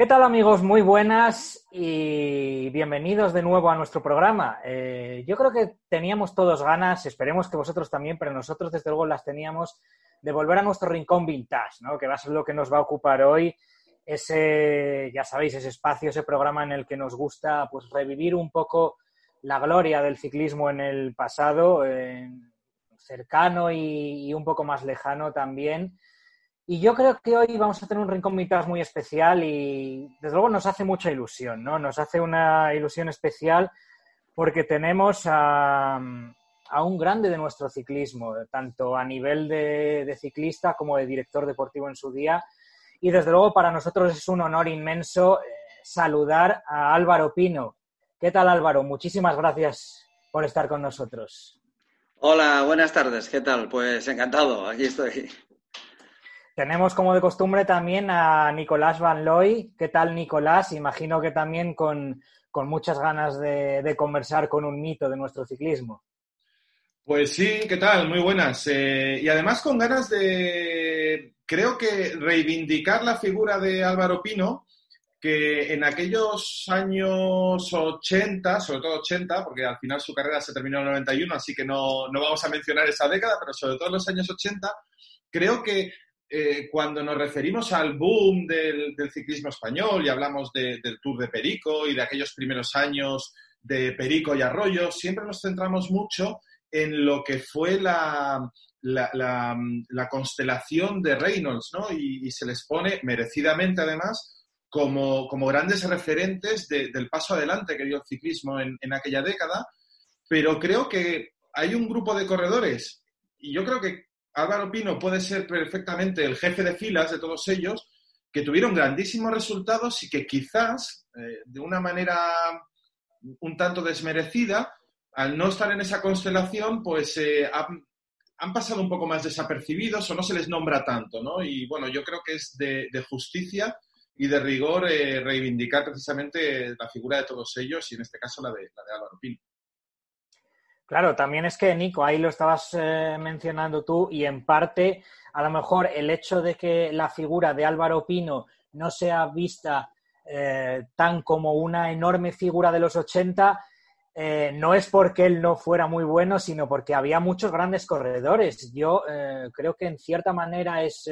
¿Qué tal amigos? Muy buenas y bienvenidos de nuevo a nuestro programa. Eh, yo creo que teníamos todos ganas, esperemos que vosotros también, pero nosotros desde luego las teníamos de volver a nuestro rincón vintage, ¿no? que va a ser lo que nos va a ocupar hoy, ese, ya sabéis, ese espacio, ese programa en el que nos gusta pues revivir un poco la gloria del ciclismo en el pasado, cercano y, y un poco más lejano también. Y yo creo que hoy vamos a tener un Rincón Vintage muy especial y desde luego nos hace mucha ilusión, ¿no? Nos hace una ilusión especial porque tenemos a, a un grande de nuestro ciclismo, tanto a nivel de, de, ciclista como de director deportivo en su día. Y desde luego para nosotros es un honor inmenso eh, saludar a Álvaro Pino. ¿Qué tal Álvaro? Muchísimas gracias por estar con nosotros. Hola, buenas tardes. ¿Qué tal? Pues encantado, aquí estoy. Tenemos como de costumbre también a Nicolás Van Looy. ¿Qué tal, Nicolás? Imagino que también con, con muchas ganas de, conversar con un mito de nuestro ciclismo. Pues sí, ¿qué tal? Muy buenas. Eh, y además con ganas de, creo que reivindicar la figura de Álvaro Pino, que en aquellos años 80, sobre todo 80, porque al final su carrera se terminó en el 91, así que no, no vamos a mencionar esa década, pero sobre todo en los años 80, creo que eh, cuando nos referimos al boom del, ciclismo español y hablamos de, del Tour de Perico y de aquellos primeros años de Perico y Arroyo, siempre nos centramos mucho en lo que fue la, la, la, la constelación de Reynolds, ¿no? Y, se les pone, merecidamente además, como, grandes referentes de, del paso adelante que dio el ciclismo en aquella década, pero creo que hay un grupo de corredores, y yo creo que Álvaro Pino puede ser perfectamente el jefe de filas de todos ellos, que tuvieron grandísimos resultados y que quizás, eh, de una manera un tanto desmerecida, al no estar en esa constelación, pues eh, han, pasado un poco más desapercibidos o no se les nombra tanto, ¿no? Y bueno, yo creo que es de, de justicia y de rigor eh, reivindicar precisamente la figura de todos ellos y en este caso la de, la de Álvaro Pino. Claro, también es que, Nico, ahí lo estabas eh, mencionando tú y en parte, a lo mejor el hecho de que la figura de Álvaro Pino no sea vista eh, tan como una enorme figura de los 80, eh, no es porque él no fuera muy bueno, sino porque había muchos grandes corredores. Yo creo que en cierta manera es,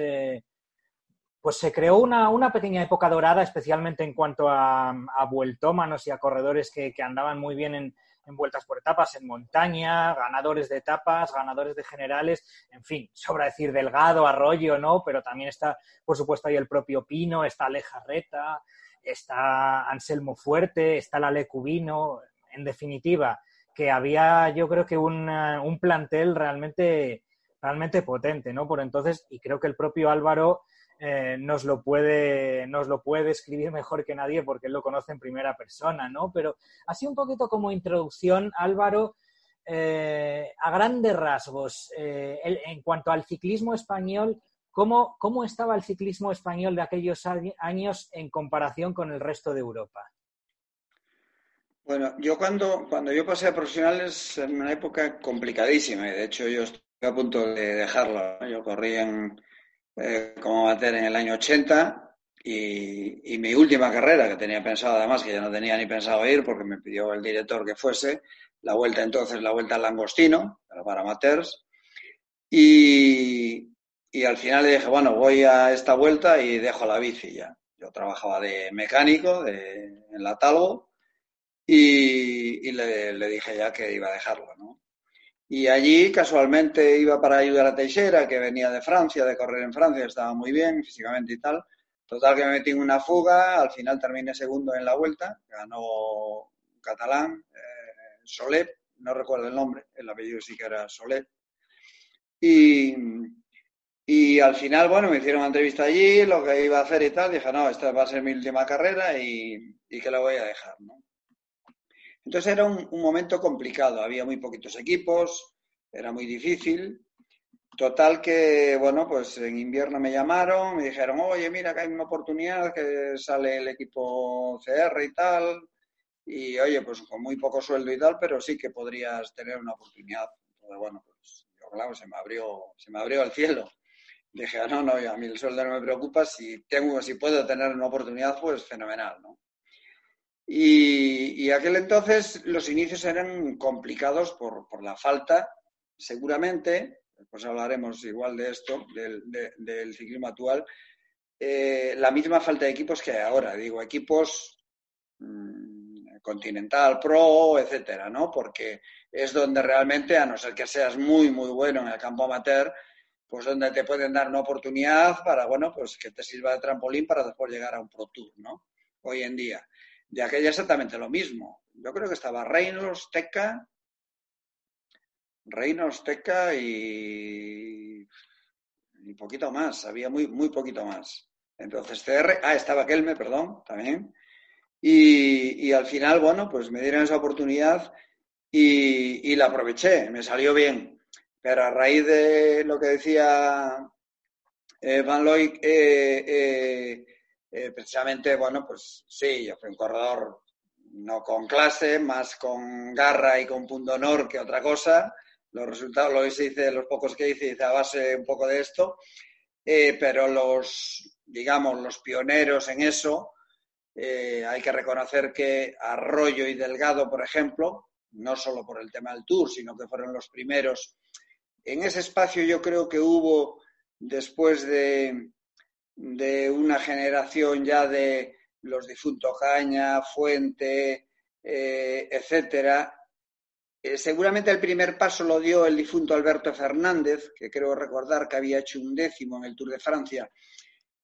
pues se creó una, una, pequeña época dorada, especialmente en cuanto a, a vueltómanos y a corredores que, que andaban muy bien en, en vueltas por etapas en montaña, ganadores de etapas, ganadores de generales, en fin, sobra decir Delgado, Arroyo, ¿no? Pero también está, por supuesto, ahí el propio Pino, está Alejarreta, está Anselmo Fuerte, está la Lecubino, en definitiva, que había yo creo que un, un plantel realmente, realmente potente, ¿no? Por entonces, y creo que el propio Álvaro eh, nos, lo puede, nos lo puede escribir mejor que nadie porque él lo conoce en primera persona, ¿no? Pero así un poquito como introducción, Álvaro, eh, a grandes rasgos, eh, el, en cuanto al ciclismo español, ¿cómo, ¿cómo estaba el ciclismo español de aquellos años en comparación con el resto de Europa? Bueno, yo cuando, cuando yo pasé a profesionales en una época complicadísima y de hecho yo estoy a punto de dejarlo. Yo corrí en, eh, como amateur en el año 80 y, mi última carrera, que tenía pensado además, que ya no tenía ni pensado ir porque me pidió el director que fuese, la vuelta entonces, la vuelta al Langostino, para amateurs, y, y al final le dije, bueno, voy a esta vuelta y dejo la bici ya. Yo trabajaba de mecánico de, en la Talgo y, y le, le, dije ya que iba a dejarlo, ¿no? Y allí casualmente iba para ayudar a Teixeira, que venía de Francia, de correr en Francia, estaba muy bien físicamente y tal. Total que me metí en una fuga, al final terminé segundo en la vuelta, ganó catalán, eh, Solet, no recuerdo el nombre, el apellido sí que era Solet. Y, y al final, bueno, me hicieron una entrevista allí, lo que iba a hacer y tal, dije, no, esta va a ser mi última carrera y, y que la voy a dejar, ¿no? Entonces era un, momento complicado, había muy poquitos equipos, era muy difícil Total que, bueno, pues en invierno me llamaron, me dijeron, oye, mira que hay una oportunidad, que sale el equipo CR y tal, y oye, pues con muy poco sueldo y tal, pero sí que podrías tener una oportunidad. Entonces, bueno, pues yo, claro, se me abrió, se me abrió el cielo. Dije, no, no, a mí el sueldo no me preocupa, si tengo, si puedo tener una oportunidad, pues fenomenal, ¿no? Y, aquel entonces los inicios eran complicados por, por la falta, seguramente, después hablaremos igual de esto, del, ciclismo actual, eh, la misma falta de equipos que ahora. Digo, equipos mm, Continental, Pro, etcétera, ¿no? Porque es donde realmente, a no ser que seas muy, muy bueno en el campo amateur, pues donde te pueden dar una oportunidad para, bueno, pues que te sirva de trampolín para después llegar a un Pro Tour, ¿no? Hoy en día. De aquella exactamente lo mismo. Yo creo que estaba Reynolds, Teca, Reino Azteca y, y poquito más, había muy, muy poquito más. Entonces CR, ah, estaba Kelme, perdón, también. Y, y, al final, bueno, pues me dieron esa oportunidad y, y, la aproveché, me salió bien. Pero a raíz de lo que decía eh, Van Loy, eh, eh, eh, precisamente, bueno, pues sí, yo fui un corredor no con clase, más con garra y con punto honor que otra cosa los resultados, lo que dice, los pocos que hice, hice a base un poco de esto, eh, pero los, digamos, los pioneros en eso, eh, hay que reconocer que Arroyo y Delgado, por ejemplo, no solo por el tema del tour, sino que fueron los primeros. En ese espacio yo creo que hubo, después de, de una generación ya de los difuntos Caña, Fuente, eh, etcétera, eh, seguramente el primer paso lo dio el difunto Alberto Fernández, que creo recordar que había hecho un décimo en el Tour de Francia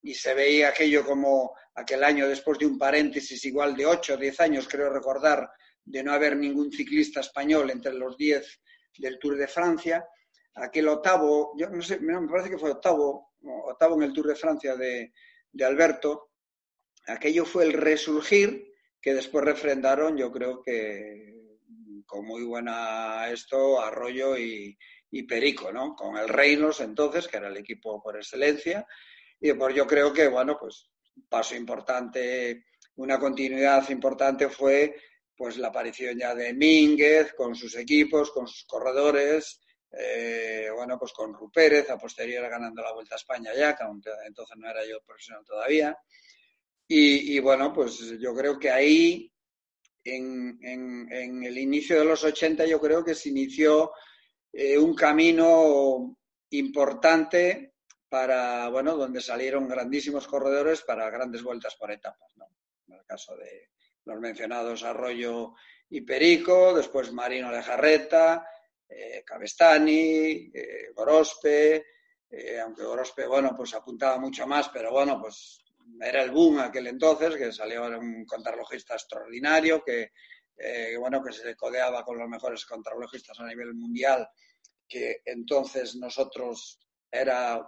y se veía aquello como aquel año después de un paréntesis igual de ocho o diez años, creo recordar, de no haber ningún ciclista español entre los diez del Tour de Francia. Aquel octavo, yo no sé, me parece que fue octavo, octavo en el Tour de Francia de, de Alberto. Aquello fue el resurgir que después refrendaron, yo creo que con muy buena esto, Arroyo y, Perico, ¿no? Con el Reinos entonces, que era el equipo por excelencia. Y pues yo creo que, bueno, pues paso importante, una continuidad importante fue pues la aparición ya de Mínguez con sus equipos, con sus corredores, eh, bueno, pues con Rupérez, a posteriori ganando la Vuelta a España ya, que entonces no era yo profesional todavía. Y, bueno, pues yo creo que ahí en, en, el inicio de los 80 yo creo que se inició eh, un camino importante para, bueno, donde salieron grandísimos corredores para grandes vueltas por etapas, ¿no? En el caso de los mencionados Arroyo y Perico, después Marino Lejarreta, eh, eh, Gorospe, eh, aunque Gorospe, bueno, pues apuntaba mucho más, pero bueno, pues era el boom aquel entonces, que salió un contrarrelojista extraordinario, que, eh, bueno, que se codeaba con los mejores contrarrelojistas a nivel mundial, que entonces nosotros era,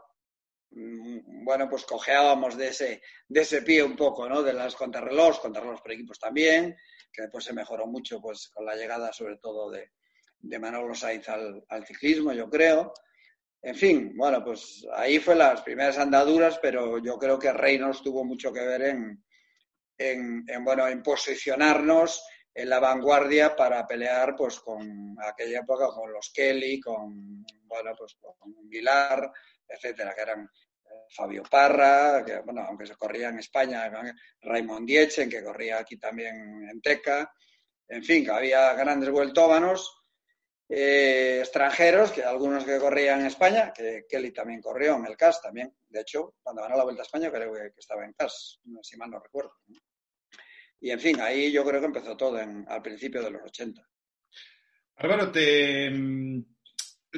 mm, bueno, pues cojeábamos de ese, de ese pie un poco, ¿no? De las contrarrelojes, contrarrelojes por equipos también, que después se mejoró mucho, pues con la llegada sobre todo de, de Manolo Sainz al, al ciclismo, yo creo. En fin, bueno, pues ahí fue las primeras andaduras, pero yo creo que Reynolds tuvo mucho que ver en, en, bueno, en posicionarnos en la vanguardia para pelear pues con aquella época con los Kelly, con bueno, pues con Vilar, etcétera, que eran eh, Fabio Parra, que bueno, aunque se corría en España, Raymond Dietzen, que corría aquí también en Teca, en fin, había grandes vueltómanos eh, extranjeros, que algunos que corrían en España, que Kelly también corrió en el CAS también. De hecho, cuando ganó la Vuelta a España creo que, estaba en CAS, si mal no recuerdo. Y en fin, ahí yo creo que empezó todo al principio de los 80. Álvaro, te,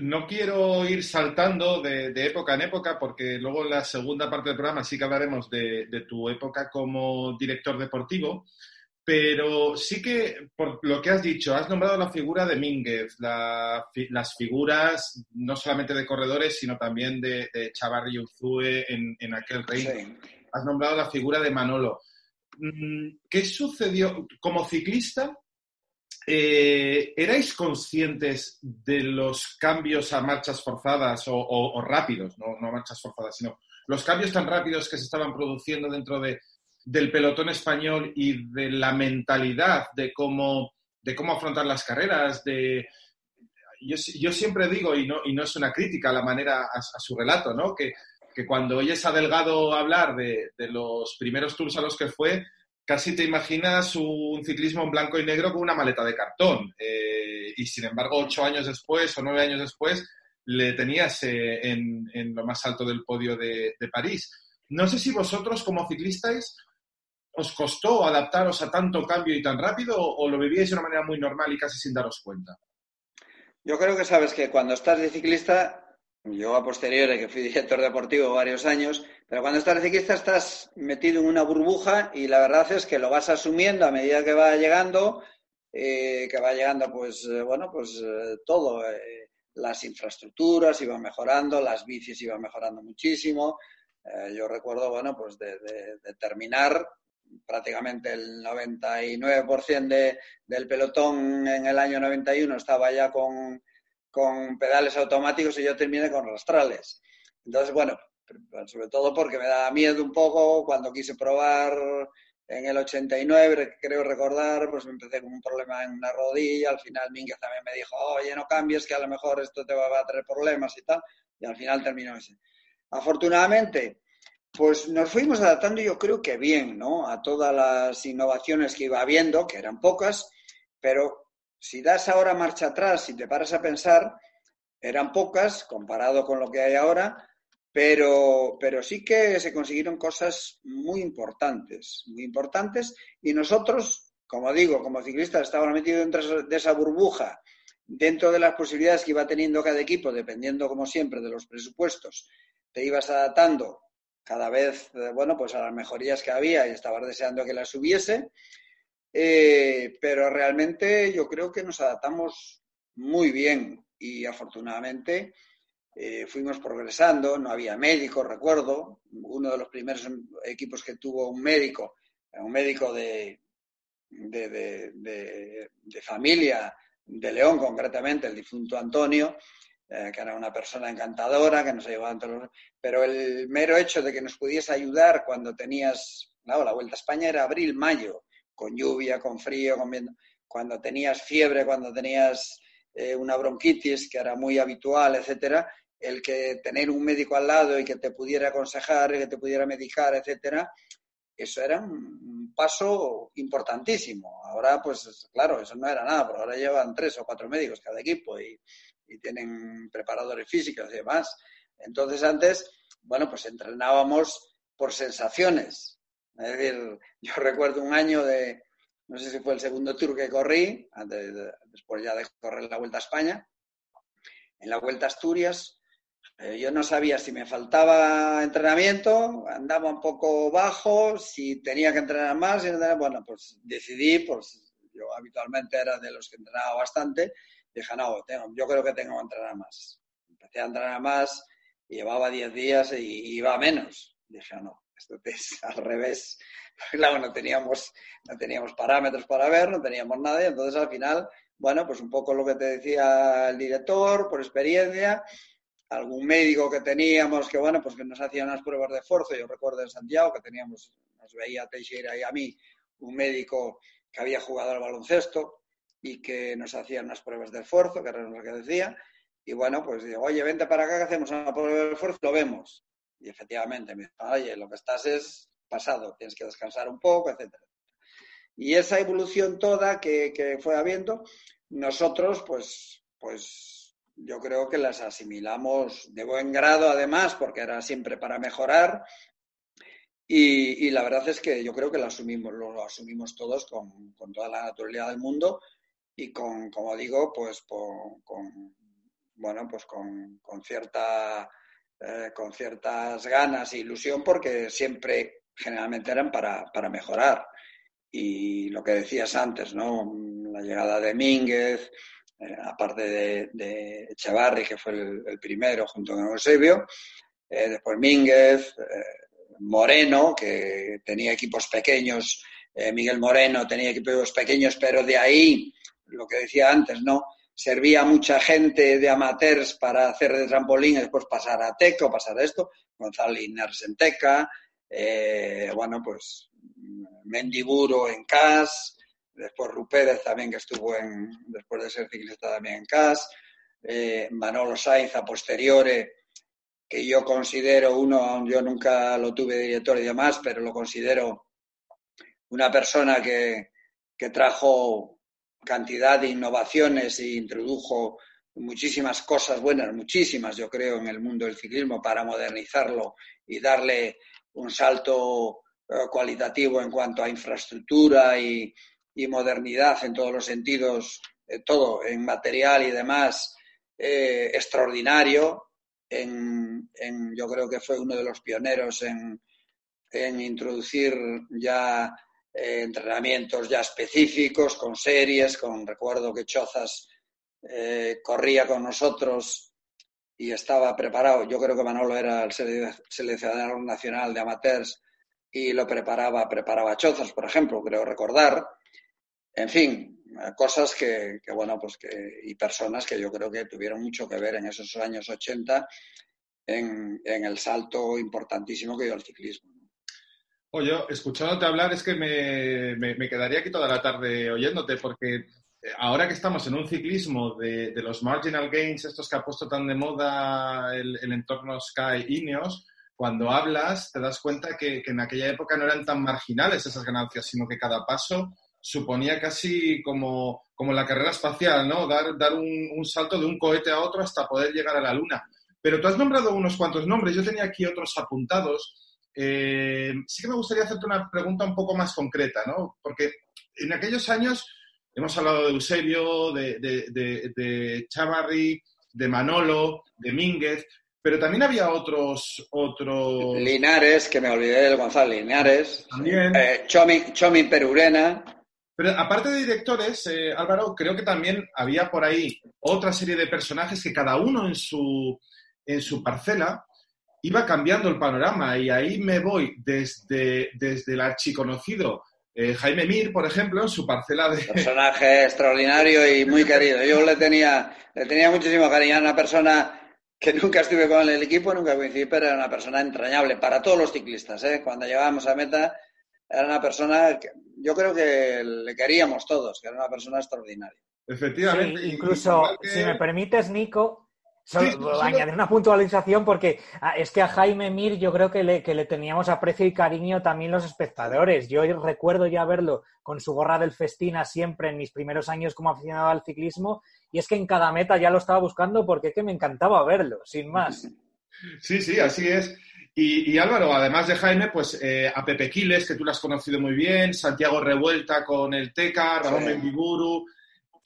no quiero ir saltando de, época en época, porque luego en la segunda parte del programa sí que hablaremos de, tu época como director deportivo, pero sí que, por lo que has dicho, has nombrado la figura de Mínguez, las figuras no solamente de corredores, sino también de, de Chavarri Uzue en, aquel reino. Has nombrado la figura de Manolo. Mm, ¿Qué sucedió como ciclista? Eh, ¿Erais conscientes de los cambios a marchas forzadas o, rápidos, no, no, marchas forzadas, sino los cambios tan rápidos que se estaban produciendo dentro de, del pelotón español y de la mentalidad de cómo, de cómo afrontar las carreras? De, yo, siempre digo, y no, y no es una crítica a la manera, a, su relato, ¿no? que, que cuando oyes a Delgado hablar de, de los primeros tours a los que fue, casi te imaginas un ciclismo en blanco y negro con una maleta de cartón. Eh, y sin embargo, ocho años después o nueve años después, le tenías eh, en, lo más alto del podio de, París. No sé si vosotros, como ciclistas, os costó adaptaros a tanto cambio y tan rápido o, lo vivíais de una manera muy normal y casi sin daros cuenta. Yo creo que sabes que cuando estás de ciclista yo a posteriori, que fui director deportivo varios años, pero cuando estás ciclista estás metido en una burbuja y la verdad es que lo vas asumiendo a medida que va llegando, eh, que va llegando pues, eh, bueno, pues eh, todo. las infraestructuras iban mejorando, las bicis iban mejorando muchísimo. yo recuerdo, bueno, pues de, terminar prácticamente el 99% de, del pelotón en el año 91 estaba ya con con pedales automáticos y yo terminé con rastrales. Entonces, bueno, sobre todo porque me daba miedo un poco cuando quise probar en el 89, creo recordar, pues me empecé con un problema en una rodilla, al final Mínguez también me dijo, oye, no cambies, que a lo mejor esto te va a traer problemas y tal, y al final terminó ese. Afortunadamente, pues nos fuimos adaptando yo creo que bien, ¿no? A todas las innovaciones que iba habiendo, que eran pocas, pero si das ahora marcha atrás y te paras a pensar, eran pocas comparado con lo que hay ahora, pero, pero sí que se consiguieron cosas muy importantes, muy importantes, y nosotros, como digo, como ciclistas, estábamos metidos dentro de esa burbuja, dentro de las posibilidades que iba teniendo cada equipo, dependiendo, como siempre, de los presupuestos, te ibas adaptando cada vez, eh, bueno, pues a las mejorías que había y estabas deseando que las hubiese. Eh, pero realmente yo creo que nos adaptamos muy bien y afortunadamente eh, fuimos progresando, no había médicos, recuerdo, uno de los primeros equipos que tuvo un médico, un médico de, de, familia de León concretamente, el difunto Antonio, eh, que era una persona encantadora, que nos ayudaba entre los... Pero el mero hecho de que nos pudiese ayudar cuando tenías, la Vuelta a España era abril, mayo, con lluvia, con frío, con viento. Cuando tenías fiebre, cuando tenías eh, una bronquitis, que era muy habitual, etcétera, el que tener un médico al lado y que te pudiera aconsejar, que te pudiera medicar, etcétera, eso era un paso importantísimo. Ahora, pues claro, eso no era nada, pero ahora llevan tres o cuatro médicos cada equipo y, y tienen preparadores físicos y demás. Entonces antes, bueno, pues entrenábamos por sensaciones, es decir, yo recuerdo un año de, no sé si fue el segundo tour que corrí, antes después ya de correr la Vuelta a España, en la Vuelta a Asturias, eh, yo no sabía si me faltaba entrenamiento, andaba un poco bajo, si tenía que entrenar más, bueno, pues decidí, pues yo habitualmente era de los que entrenaba bastante, dije, no, tengo, yo creo que tengo que entrenar más. Empecé a entrenar más, llevaba 10 días y iba menos. Dije, no, esto es al revés. Claro, no teníamos, no teníamos parámetros para ver, no teníamos nada, y entonces al final, bueno, pues un poco lo que te decía el director, por experiencia, algún médico que teníamos que, bueno, pues que nos hacía unas pruebas de esfuerzo. Yo recuerdo en Santiago que teníamos, nos veía Teixeira y a mí, un médico que había jugado al baloncesto y que nos hacía unas pruebas de esfuerzo, que era lo que decía. Y bueno, pues digo, oye, vente para acá que hacemos una prueba de esfuerzo, lo vemos. Y efectivamente me dijo, oye, lo que estás es pasado, tienes que descansar un poco, etcétera. Y esa evolución toda que, fue habiendo, nosotros, pues, pues yo creo que las asimilamos de buen grado, además, porque era siempre para mejorar. Y, la verdad es que yo creo que lo asumimos, lo, asumimos todos con, toda la naturalidad del mundo y con, como digo, pues con bueno, pues con, cierta, eh, con ciertas ganas e ilusión porque siempre generalmente eran para, para mejorar. Y lo que decías antes, ¿no? La llegada de Mínguez, eh, aparte de, de, que fue el, primero junto con Eusebio, eh, después Mínguez, Moreno, que tenía equipos pequeños, Miguel Moreno tenía equipos pequeños, pero de ahí, lo que decía antes, ¿no? Servía mucha gente de amateurs para hacer de trampolín y después pasar a Teco, pasar a esto, Gonzalo Iners en Teca, bueno, pues Mendiburo en CAS, después Rupérez también que estuvo en, después de ser ciclista también en CAS, eh, Manolo Saiz a posteriore, que yo considero uno, yo nunca lo tuve director y demás, pero lo considero una persona que, que trajo cantidad de innovaciones e introdujo muchísimas cosas buenas, muchísimas yo creo, en el mundo del ciclismo para modernizarlo y darle un salto eh, cualitativo en cuanto a infraestructura y, modernidad en todos los sentidos, eh, todo en material y demás, eh, extraordinario. En, yo creo que fue uno de los pioneros en, introducir ya eh, entrenamientos ya específicos, con series, con recuerdo que Chozas corría con nosotros y estaba preparado. Yo creo que Manolo era el seleccionador nacional de amateurs y lo preparaba, preparaba Chozas, por ejemplo, creo recordar. En fin, cosas que, bueno, pues que, y personas que yo creo que tuvieron mucho que ver en esos años 80 en, el salto importantísimo que dio el ciclismo. Oye, escuchándote hablar es que me, quedaría aquí toda la tarde oyéndote, porque eh, ahora que estamos en un ciclismo de, los marginal gains, estos que ha puesto tan de moda el, entorno Sky Ineos, cuando hablas te das cuenta que, que, en aquella época no eran tan marginales esas ganancias, sino que cada paso suponía casi como, como la carrera espacial, ¿no? Dar, dar un, salto de un cohete a otro hasta poder llegar a la Luna. Pero tú has nombrado unos cuantos nombres, yo tenía aquí otros apuntados. Eh, sí que me gustaría hacerte una pregunta un poco más concreta, ¿no? Porque en aquellos años hemos hablado de Eusebio, de, de, de, Chavarri, de Manolo, de Mínguez, pero también había otros, otros... Linares, que me olvidé del Gonzalo Linares. También. Eh, Chomi Perurena. Pero aparte de directores, eh, Álvaro, creo que también había por ahí otra serie de personajes que cada uno en su, en su parcela iba cambiando el panorama. Y ahí me voy desde, desde el archiconocido eh, Jaime Mir, por ejemplo, en su parcela de... Personaje extraordinario y muy querido. Yo le tenía, le tenía muchísimo cariño. a una persona que nunca estuve con el equipo, nunca coincidí, pero era una persona entrañable para todos los ciclistas. ¿eh? Cuando llegábamos a meta era una persona que yo creo que le queríamos todos, que era una persona extraordinaria. Efectivamente. incluso, si me permites, Nico, solo, añadir una puntualización porque ah, es que a Jaime Mir yo creo que le, que le teníamos aprecio y cariño también los espectadores. Yo recuerdo ya verlo con su gorra del Festina siempre en mis primeros años como aficionado al ciclismo y es que en cada meta ya lo estaba buscando porque es que me encantaba verlo, sin más. Sí, sí, así es. Y, Álvaro, además de Jaime, pues eh, a Pepe Quiles, que tú lo has conocido muy bien, Santiago Revuelta con el Teca, Ramón Mendiburu.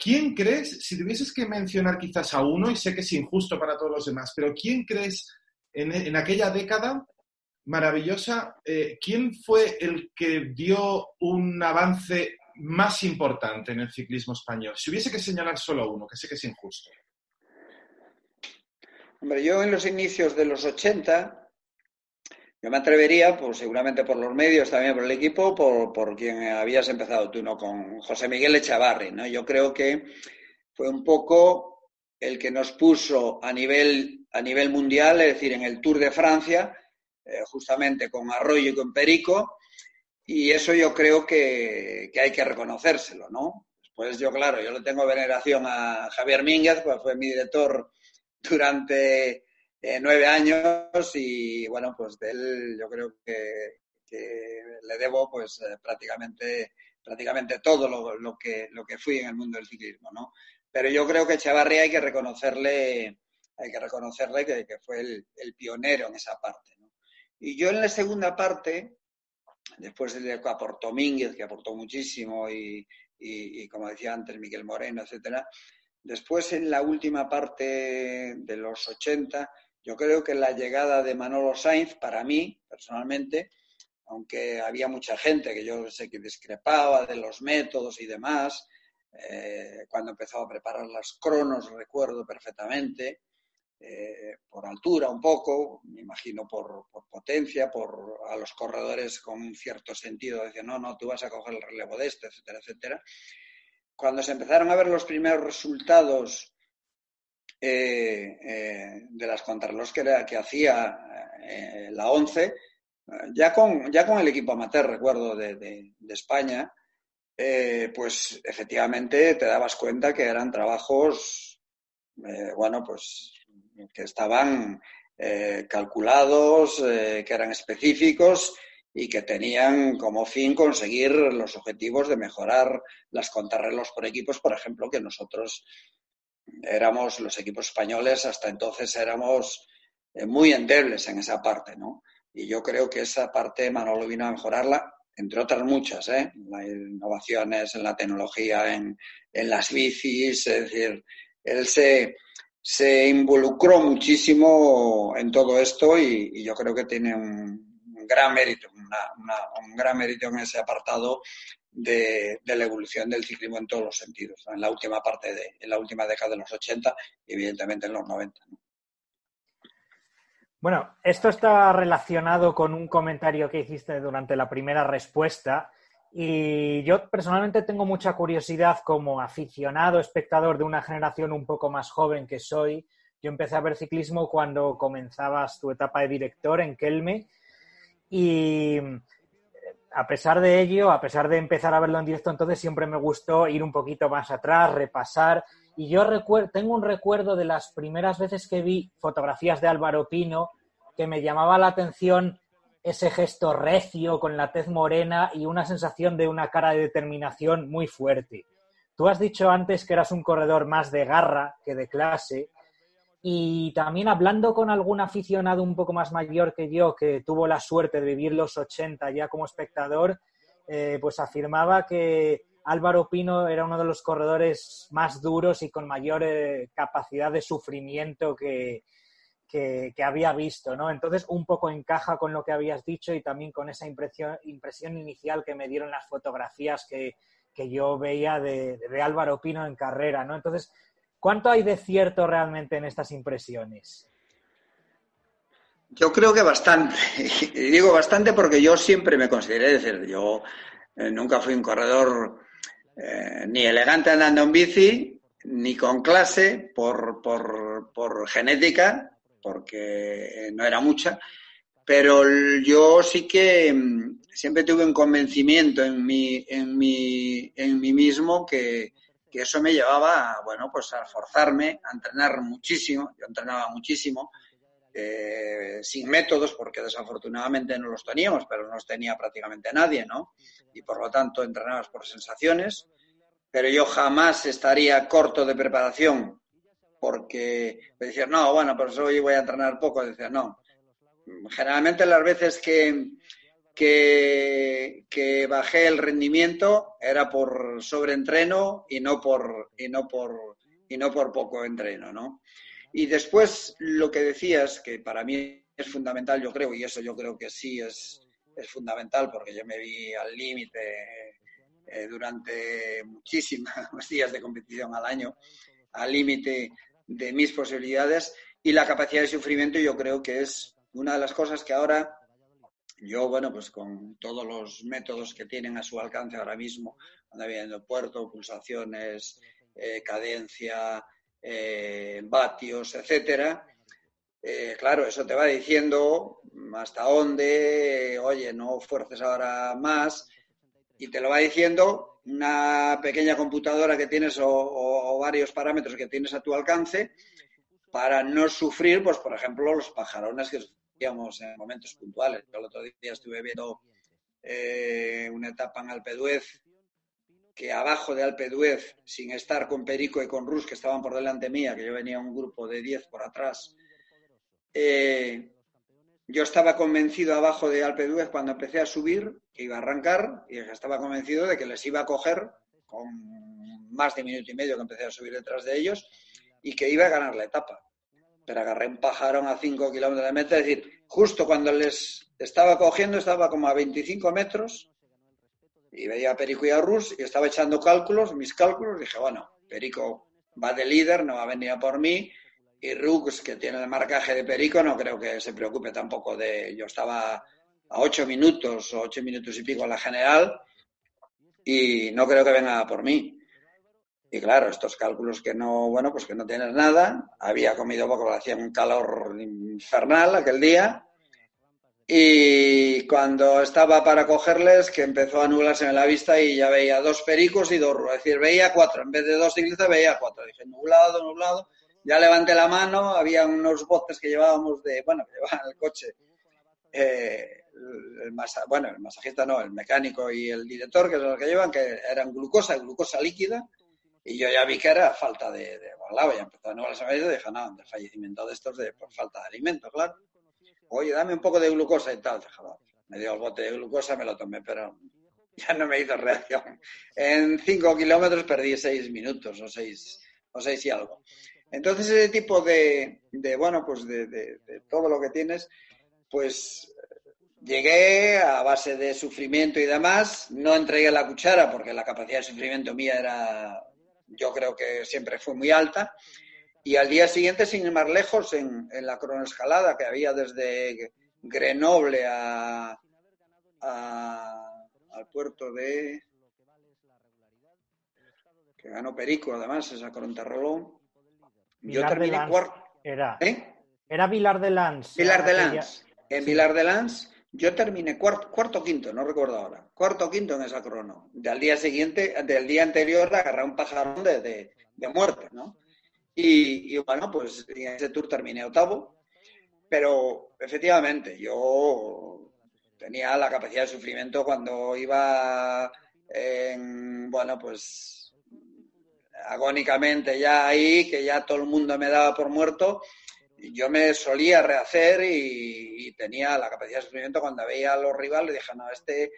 ¿Quién crees, si tuvieses que mencionar quizás a uno, y sé que es injusto para todos los demás, pero quién crees en, aquella década maravillosa, eh, quién fue el que dio un avance más importante en el ciclismo español? Si hubiese que señalar solo uno, que sé que es injusto. Hombre, yo en los inicios de los 80 yo me atrevería, pues seguramente por los medios, también por el equipo, por, por quien habías empezado tú, ¿no? Con José Miguel Echavarri, ¿no? Yo creo que fue un poco el que nos puso a nivel, a nivel mundial, es decir, en el Tour de Francia, eh, justamente con Arroyo y con Perico, y eso yo creo que, que, hay que reconocérselo, ¿no? Pues yo, claro, yo le tengo veneración a Javier Mínguez, pues fue mi director durante eh, nueve años y bueno, pues de él yo creo que, le debo pues eh, prácticamente, prácticamente todo lo, que, lo que fui en el mundo del ciclismo, ¿no? Pero yo creo que Echevarri hay que reconocerle, hay que reconocerle que, fue el, pionero en esa parte. Y yo en la segunda parte, después de que aportó Mínguez, que aportó muchísimo, y, y, como decía antes, Miguel Moreno, etcétera, Después, en la última parte de los 80, yo creo que la llegada de Manolo Sainz, para mí, personalmente, aunque había mucha gente que yo sé que discrepaba de los métodos y demás, eh, cuando empezó a preparar las cronos, recuerdo perfectamente, eh, por altura un poco, me imagino por, potencia, por a los corredores con un cierto sentido, decían, no, no, tú vas a coger el relevo de este, etcétera, etcétera. Cuando se empezaron a ver los primeros resultados eh, de las contrarreloj que, que hacía la 11, ya con, ya con el equipo amateur, recuerdo, de, España, eh, pues efectivamente te dabas cuenta que eran trabajos, eh, bueno, pues que estaban eh, calculados, que eran específicos y que tenían como fin conseguir los objetivos de mejorar las contrarrelos por equipos, por ejemplo, que nosotros éramos, los equipos españoles hasta entonces éramos muy endebles en esa parte, ¿no? Y yo creo que esa parte Manolo vino a mejorarla, entre otras muchas, ¿eh? Las innovaciones en la tecnología, en, las bicis, es decir, él se, se involucró muchísimo en todo esto y, yo creo que tiene un, gran mérito, un gran mérito en ese apartado de, la evolución del ciclismo en todos los sentidos, en la última parte de, en la última década de los 80 y evidentemente en los 90. Bueno, esto está relacionado con un comentario que hiciste durante la primera respuesta y yo personalmente tengo mucha curiosidad como aficionado, espectador de una generación un poco más joven que soy. Yo empecé a ver ciclismo cuando comenzabas tu etapa de director en Kelme y a pesar de ello, a pesar de empezar a verlo en directo, entonces siempre me gustó ir un poquito más atrás, repasar y yo tengo un recuerdo de las primeras veces que vi fotografías de Álvaro Pino que me llamaba la atención ese gesto recio con la tez morena y una sensación de una cara de determinación muy fuerte. Tú has dicho antes que eras un corredor más de garra que de clase y también hablando con algún aficionado un poco más mayor que yo que tuvo la suerte de vivir los 80 ya como espectador, eh, pues afirmaba que Álvaro Pino era uno de los corredores más duros y con mayor eh, capacidad de sufrimiento que, que, había visto, ¿no? Entonces, un poco encaja con lo que habías dicho y también con esa impresión, impresión inicial que me dieron las fotografías que, yo veía de, Álvaro Pino en carrera, ¿no? Entonces, ¿cuánto hay de cierto realmente en estas impresiones? Yo creo que bastante. Y digo bastante porque yo siempre me consideré, decir, yo eh, nunca fui un corredor eh, ni elegante andando en bici, ni con clase por, por, genética, porque no era mucha, pero yo sí que mm, siempre tuve un convencimiento en en mí, en mí mismo que, que eso me llevaba, bueno, pues a forzarme, a entrenar muchísimo, yo entrenaba muchísimo, eh, sin métodos, porque desafortunadamente no los teníamos, pero no los tenía prácticamente nadie, ¿no? Y por lo tanto entrenabas por sensaciones, pero yo jamás estaría corto de preparación porque me decían, no, bueno, por eso hoy voy a entrenar poco. Decía, no. Generalmente las veces que, que, que, bajé el rendimiento era por sobreentreno y no por, y no por, y no por poco entreno, ¿no? Y después lo que decías, que para mí es fundamental, yo creo, y eso yo creo que sí es, es fundamental, porque yo me vi al límite eh, durante muchísimos días de competición al año, al límite de mis posibilidades, y la capacidad de sufrimiento yo creo que es una de las cosas que ahora yo, bueno, pues con todos los métodos que tienen a su alcance ahora mismo, cuando viendo puerto, pulsaciones, eh, cadencia, eh, vatios, etcétera. Eh, claro, eso te va diciendo hasta dónde, oye, no fuerces ahora más, y te lo va diciendo una pequeña computadora que tienes o, varios parámetros que tienes a tu alcance para no sufrir, pues por ejemplo, los pajarones que sufríamos en momentos puntuales. Yo el otro día estuve viendo eh, una etapa en Alpeduez que abajo de Alpeduez, sin estar con Perico y con Rus, que estaban por delante mía, que yo venía un grupo de 10 por atrás, eh, yo estaba convencido abajo de Alpeduez cuando empecé a subir, que iba a arrancar, y estaba convencido de que les iba a coger con más de minuto y medio que empecé a subir detrás de ellos y que iba a ganar la etapa. Pero agarré un pajarón a 5 kilómetros de meta, es decir, justo cuando les estaba cogiendo, estaba como a 25 metros y veía a Perico y a Rus y estaba echando cálculos, mis cálculos, dije, bueno, Perico va de líder, no va a venir por mí, y Rux, que tiene el marcaje de Perico, no creo que se preocupe tampoco de... Yo estaba a ocho minutos o ocho minutos y pico en la general y no creo que venga por mí. Y claro, estos cálculos que no, bueno, pues que no tienes nada. Había comido poco, hacía un calor infernal aquel día. Y cuando estaba para cogerles, que empezó a nublarse en la vista y ya veía dos pericos y dos Es decir, veía cuatro. En vez de dos ciclistas, veía cuatro. Dije, nublado, nublado ya levanté la mano, había unos botes que llevábamos de, bueno, que llevaban el coche, eh, el bueno, el masajista no, el mecánico y el director, que es los que llevan, que eran glucosa, glucosa líquida, y yo ya vi que era falta de, de y empezó a no las y dije, no, de fallecimiento de estos de, por falta de alimento, claro. Oye, dame un poco de glucosa y tal. Dije, me dio el bote de glucosa, me lo tomé, pero ya no me hizo reacción. En cinco kilómetros perdí seis minutos o seis, o seis y algo. Entonces, ese tipo de, bueno, pues de, todo lo que tienes, pues llegué a base de sufrimiento y demás, no entregué la cuchara porque la capacidad de sufrimiento mía era, yo creo que siempre fue muy alta, y al día siguiente, sin ir más lejos, en, la cronoescalada que había desde Grenoble a, al puerto de... que ganó Perico, además, esa Rolón, yo terminé cuarto. Era. ¿Eh? Era Vilar de Lans. Vilar de Lans. En Vilar de Lans yo terminé cuarto, cuarto quinto, no recuerdo ahora. Cuarto quinto en esa crono. Del día siguiente, del día anterior agarré un pajarón de, de, muerte, ¿no? Y, y, bueno, pues en ese tour terminé octavo. Pero efectivamente, yo tenía la capacidad de sufrimiento cuando iba en, bueno, pues agónicamente ya ahí, que ya todo el mundo me daba por muerto, yo me solía rehacer y, tenía la capacidad de sufrimiento cuando veía a los rivales, dije, no, este,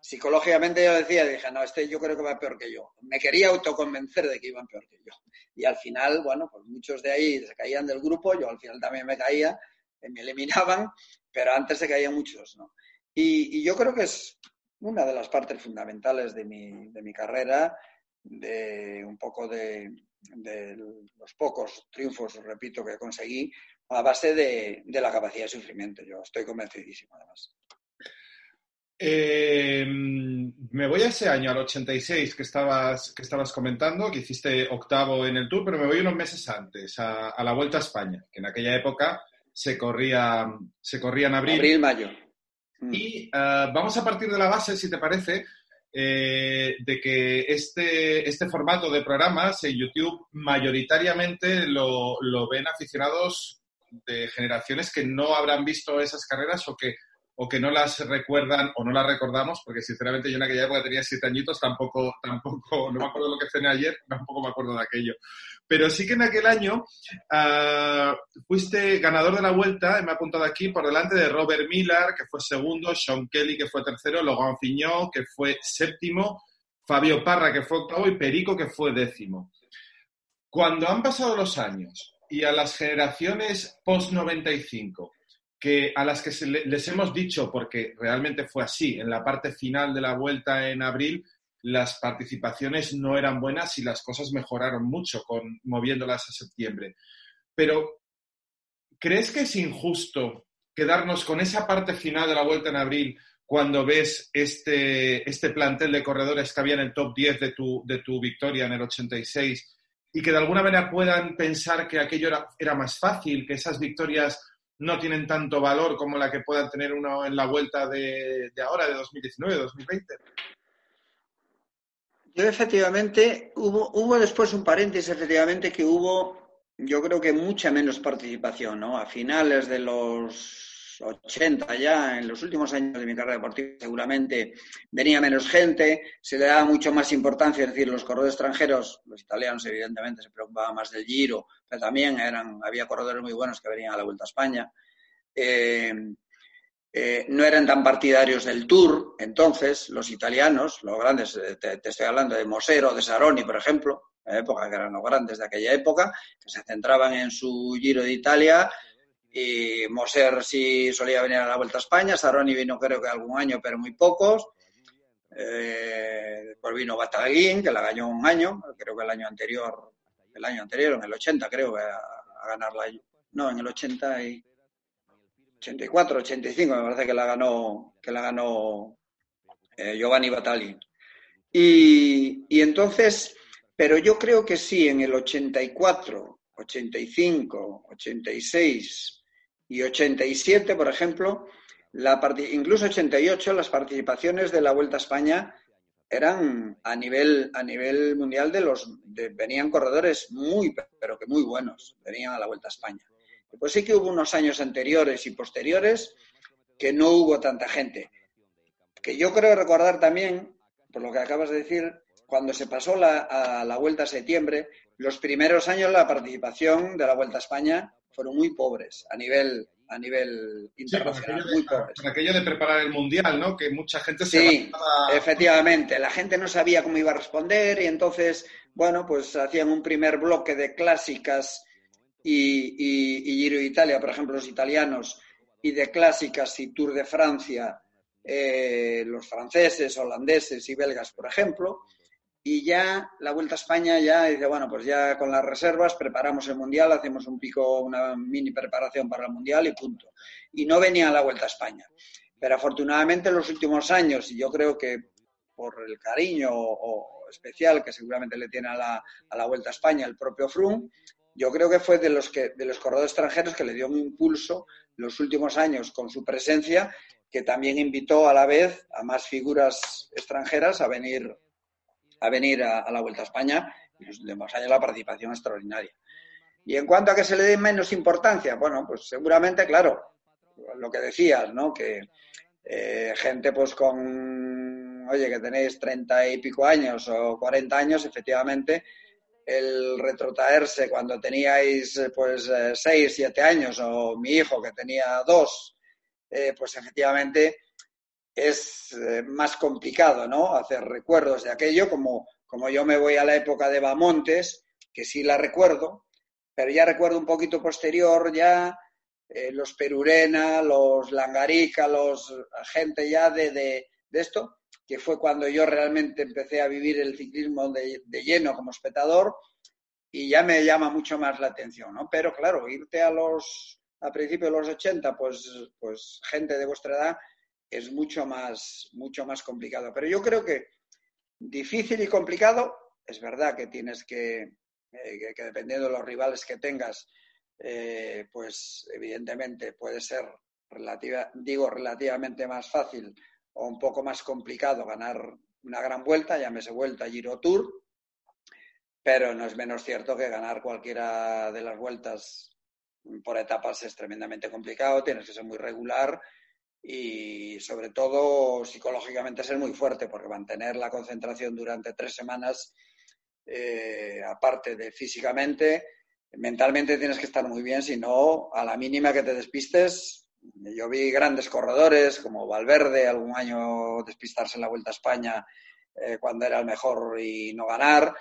psicológicamente yo decía, dije, no, este yo creo que va peor que yo. Me quería autoconvencer de que iban peor que yo. Y al final, bueno, pues muchos de ahí se caían del grupo, yo al final también me caía, me eliminaban, pero antes se caían muchos, ¿no? Y, y yo creo que es una de las partes fundamentales de mi, de mi carrera de un poco de, los pocos triunfos, repito, que conseguí a base de, la capacidad de sufrimiento. Yo estoy convencidísimo, además. Eh, me voy a ese año, al 86, que estabas, que estabas comentando, que hiciste octavo en el Tour, pero me voy unos meses antes, a, la Vuelta a España, que en aquella época se corría, se corría en abril. Abril-mayo. Y eh, vamos a partir de la base, si te parece, eh, de que este, este formato de programas en YouTube mayoritariamente lo, lo ven aficionados de generaciones que no habrán visto esas carreras o que o que no las recuerdan o no las recordamos, porque sinceramente yo en aquella época tenía siete añitos, tampoco, tampoco, no me acuerdo lo que cené ayer, tampoco me acuerdo de aquello. Pero sí que en aquel año uh, fuiste ganador de la vuelta, me ha apuntado aquí, por delante de Robert Miller, que fue segundo, Sean Kelly, que fue tercero, Logan Fiñó, que fue séptimo, Fabio Parra, que fue octavo, y Perico, que fue décimo. Cuando han pasado los años y a las generaciones post-95, que a las que les hemos dicho, porque realmente fue así, en la parte final de la vuelta en abril, las participaciones no eran buenas y las cosas mejoraron mucho con moviéndolas a septiembre. Pero, ¿crees que es injusto quedarnos con esa parte final de la vuelta en abril cuando ves este, este plantel de corredores que había en el top 10 de tu, de tu victoria en el 86 y que de alguna manera puedan pensar que aquello era, era más fácil, que esas victorias no tienen tanto valor como la que puedan tener uno en la vuelta de, ahora, de 2019, 2020? Yo efectivamente, hubo, hubo después un paréntesis, efectivamente, que hubo, yo creo que mucha menos participación, ¿no? A finales de los 80 ya, en los últimos años de mi carrera deportiva, seguramente venía menos gente, se le daba mucho más importancia, es decir, los corredores extranjeros, los italianos evidentemente se preocupaban más del Giro, pero también eran, había corredores muy buenos que venían a la Vuelta a España. Eh, eh, no eran tan partidarios del Tour, entonces los italianos, los grandes, eh, te, estoy hablando de Mosero, de Saroni, por ejemplo, en la época que eran los grandes de aquella época, que se centraban en su Giro de Italia, y Moser sí solía venir a la Vuelta a España, Saroni vino creo que algún año, pero muy pocos, eh, después vino Bataguín, que la ganó un año, creo que el año anterior, el año anterior, en el 80 creo, a, a ganarla, no, en el 80 y 84, 85, me parece que la ganó, que la ganó eh, Giovanni Battaglia. Y, y, entonces, pero yo creo que sí, en el 84, 85, 86 y 87, por ejemplo, la incluso 88, las participaciones de la Vuelta a España eran a nivel, a nivel mundial de los, venían corredores muy, pero que muy buenos, venían a la Vuelta a España. Pues sí que hubo unos años anteriores y posteriores que no hubo tanta gente. Que yo creo recordar también, por lo que acabas de decir, cuando se pasó la, a la Vuelta a septiembre, los primeros años la participación de la Vuelta a España fueron muy pobres a nivel a nivel internacional, muy pobres. aquello de preparar el mundial, ¿no? Que mucha gente se. Sí, efectivamente. La gente no sabía cómo iba a responder y entonces, bueno, pues hacían un primer bloque de clásicas y, Giro de Italia, por ejemplo, los italianos, y de clásicas y Tour de Francia, eh, los franceses, holandeses y belgas, por ejemplo, y ya la Vuelta a España ya dice, bueno, pues ya con las reservas preparamos el Mundial, hacemos un pico, una mini preparación para el Mundial y punto. Y no venía la Vuelta a España. Pero afortunadamente en los últimos años, y yo creo que por el cariño especial que seguramente le tiene a la, a la Vuelta a España el propio Froome, yo creo que fue de los, que, de los corredores extranjeros que le dio un impulso los últimos años con su presencia, que también invitó a la vez a más figuras extranjeras a venir a, venir a, la Vuelta a España y los últimos años la participación extraordinaria. Y en cuanto a que se le dé menos importancia, bueno, pues seguramente, claro, lo que decías, ¿no? Que eh, gente pues con, oye, que tenéis treinta y pico años o cuarenta años, efectivamente, el retrotraerse cuando teníais pues eh, seis, siete años o mi hijo que tenía dos, eh, pues efectivamente es más complicado, ¿no? Hacer recuerdos de aquello, como, como yo me voy a la época de Bamontes, que sí la recuerdo, pero ya recuerdo un poquito posterior ya los Perurena, los Langarica, los gente ya de, de, de esto, que fue cuando yo realmente empecé a vivir el ciclismo de, lleno como espectador y ya me llama mucho más la atención, ¿no? Pero claro, irte a los a principios de los 80, pues, pues gente de vuestra edad es mucho más, mucho más complicado. Pero yo creo que difícil y complicado, es verdad que tienes que, eh, que, dependiendo de los rivales que tengas, eh, pues evidentemente puede ser relativa, digo relativamente más fácil o un poco más complicado ganar una gran vuelta, llámese vuelta Giro Tour, pero no es menos cierto que ganar cualquiera de las vueltas por etapas es tremendamente complicado, tienes que ser muy regular y sobre todo psicológicamente ser muy fuerte, porque mantener la concentración durante tres semanas, eh, aparte de físicamente, mentalmente tienes que estar muy bien, si no, a la mínima que te despistes, yo vi grandes corredores como Valverde algún año despistarse en la Vuelta a España eh, cuando era el mejor y no ganar.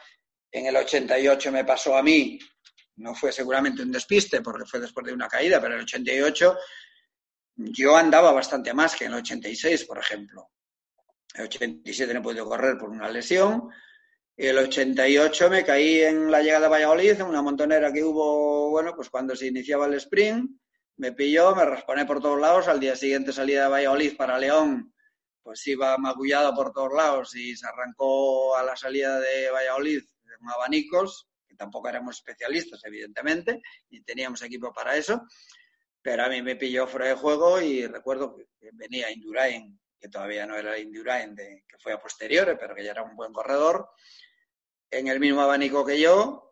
En el 88 me pasó a mí, no fue seguramente un despiste porque fue después de una caída, pero en el 88 yo andaba bastante más que en el 86, por ejemplo. El 87 no podido correr por una lesión. Y el 88 me caí en la llegada de Valladolid, en una montonera que hubo, bueno, pues cuando se iniciaba el sprint me pilló, me responé por todos lados, al día siguiente salí de Valladolid para León, pues iba magullado por todos lados y se arrancó a la salida de Valladolid con abanicos, que tampoco éramos especialistas, evidentemente, y teníamos equipo para eso, pero a mí me pilló fuera de juego y recuerdo que venía Indurain, que todavía no era Indurain, de, que fue a posteriores, pero que ya era un buen corredor, en el mismo abanico que yo,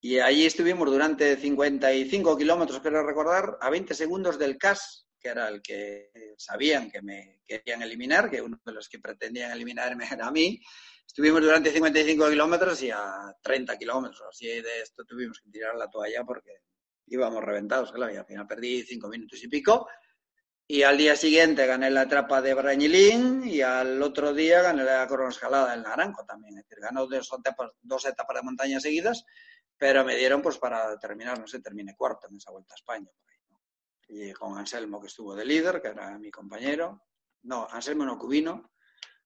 y allí estuvimos durante 55 kilómetros, quiero recordar, a 20 segundos del CAS, que era el que sabían que me querían eliminar, que uno de los que pretendían eliminarme era a mí. Estuvimos durante 55 kilómetros y a 30 kilómetros. Así de esto tuvimos que tirar la toalla porque íbamos reventados, claro, y al final perdí 5 minutos y pico. Y al día siguiente gané la etapa de Brañilín y al otro día gané la escalada del Naranco también. Es decir, ganó dos etapas, dos etapas de montaña seguidas, pero me dieron pues para terminar, no sé, terminé cuarto en esa vuelta a España. Y con Anselmo, que estuvo de líder, que era mi compañero. No, Anselmo no, Cubino.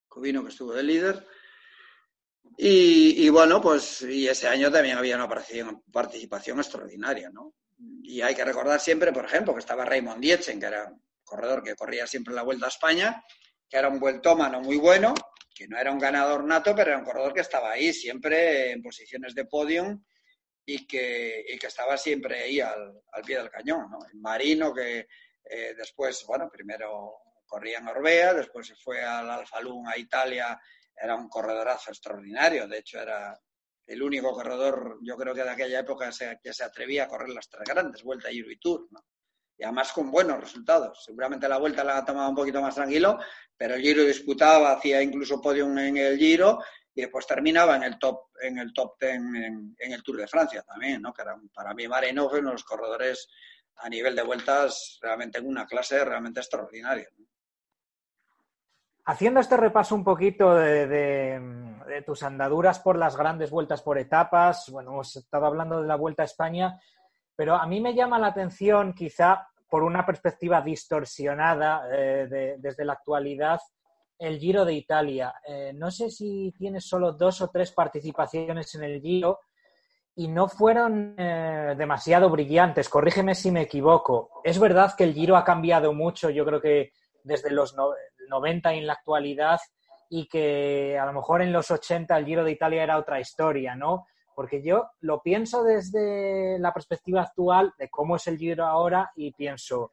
Cubino, que estuvo de líder. Y, bueno, pues y ese año también había una participación extraordinaria, ¿no? Y hay que recordar siempre, por ejemplo, que estaba Raymond Dietzen, que era corredor que corría siempre la Vuelta a España, que era un vueltómano muy bueno, que no era un ganador nato, pero era un corredor que estaba ahí siempre en posiciones de podium y que, que estaba siempre ahí al, pie del cañón. ¿no? El Marino, que eh, después, bueno, primero corría en Orbea, después se fue al Alfalún a Italia, era un corredorazo extraordinario, de hecho era el único corredor, yo creo que de aquella época que se atrevía a correr las tres grandes, Vuelta, Giro y Tour. ¿no? y además con buenos resultados. Seguramente la vuelta la ha tomado un poquito más tranquilo, pero el Giro disputaba, hacía incluso podium en el Giro y después terminaba en el top en el top ten en, el Tour de Francia también, ¿no? Que era para mí Marino fue uno de los corredores a nivel de vueltas realmente en una clase realmente extraordinaria. Haciendo este repaso un poquito de, de, tus andaduras por las grandes vueltas por etapas, bueno, hemos estado hablando de la Vuelta a España, pero a mí me llama la atención, quizá por una perspectiva distorsionada eh, desde la actualidad, el Giro de Italia. Eh, no sé si tienes solo dos o tres participaciones en el Giro y no fueron eh, demasiado brillantes. Corrígeme si me equivoco. Es verdad que el Giro ha cambiado mucho, yo creo que desde los 90 y en la actualidad, y que a lo mejor en los 80 el Giro de Italia era otra historia, ¿no? Porque yo lo pienso desde la perspectiva actual de cómo es el Giro ahora y pienso,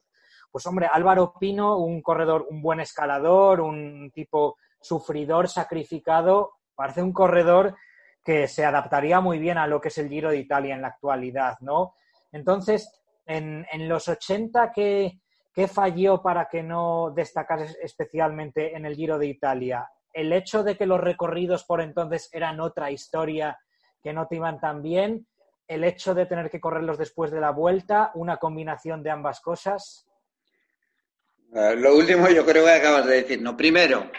pues hombre, Álvaro Pino, un corredor, un buen escalador, un tipo sufridor, sacrificado, parece un corredor que se adaptaría muy bien a lo que es el Giro de Italia en la actualidad, ¿no? Entonces, en, los 80, ¿qué, ¿qué falló para que no destacase especialmente en el Giro de Italia? El hecho de que los recorridos por entonces eran otra historia que no te iban tan bien, el hecho de tener que correrlos después de la vuelta, una combinación de ambas cosas. Eh, lo último yo creo que acabas de decir. No, primero,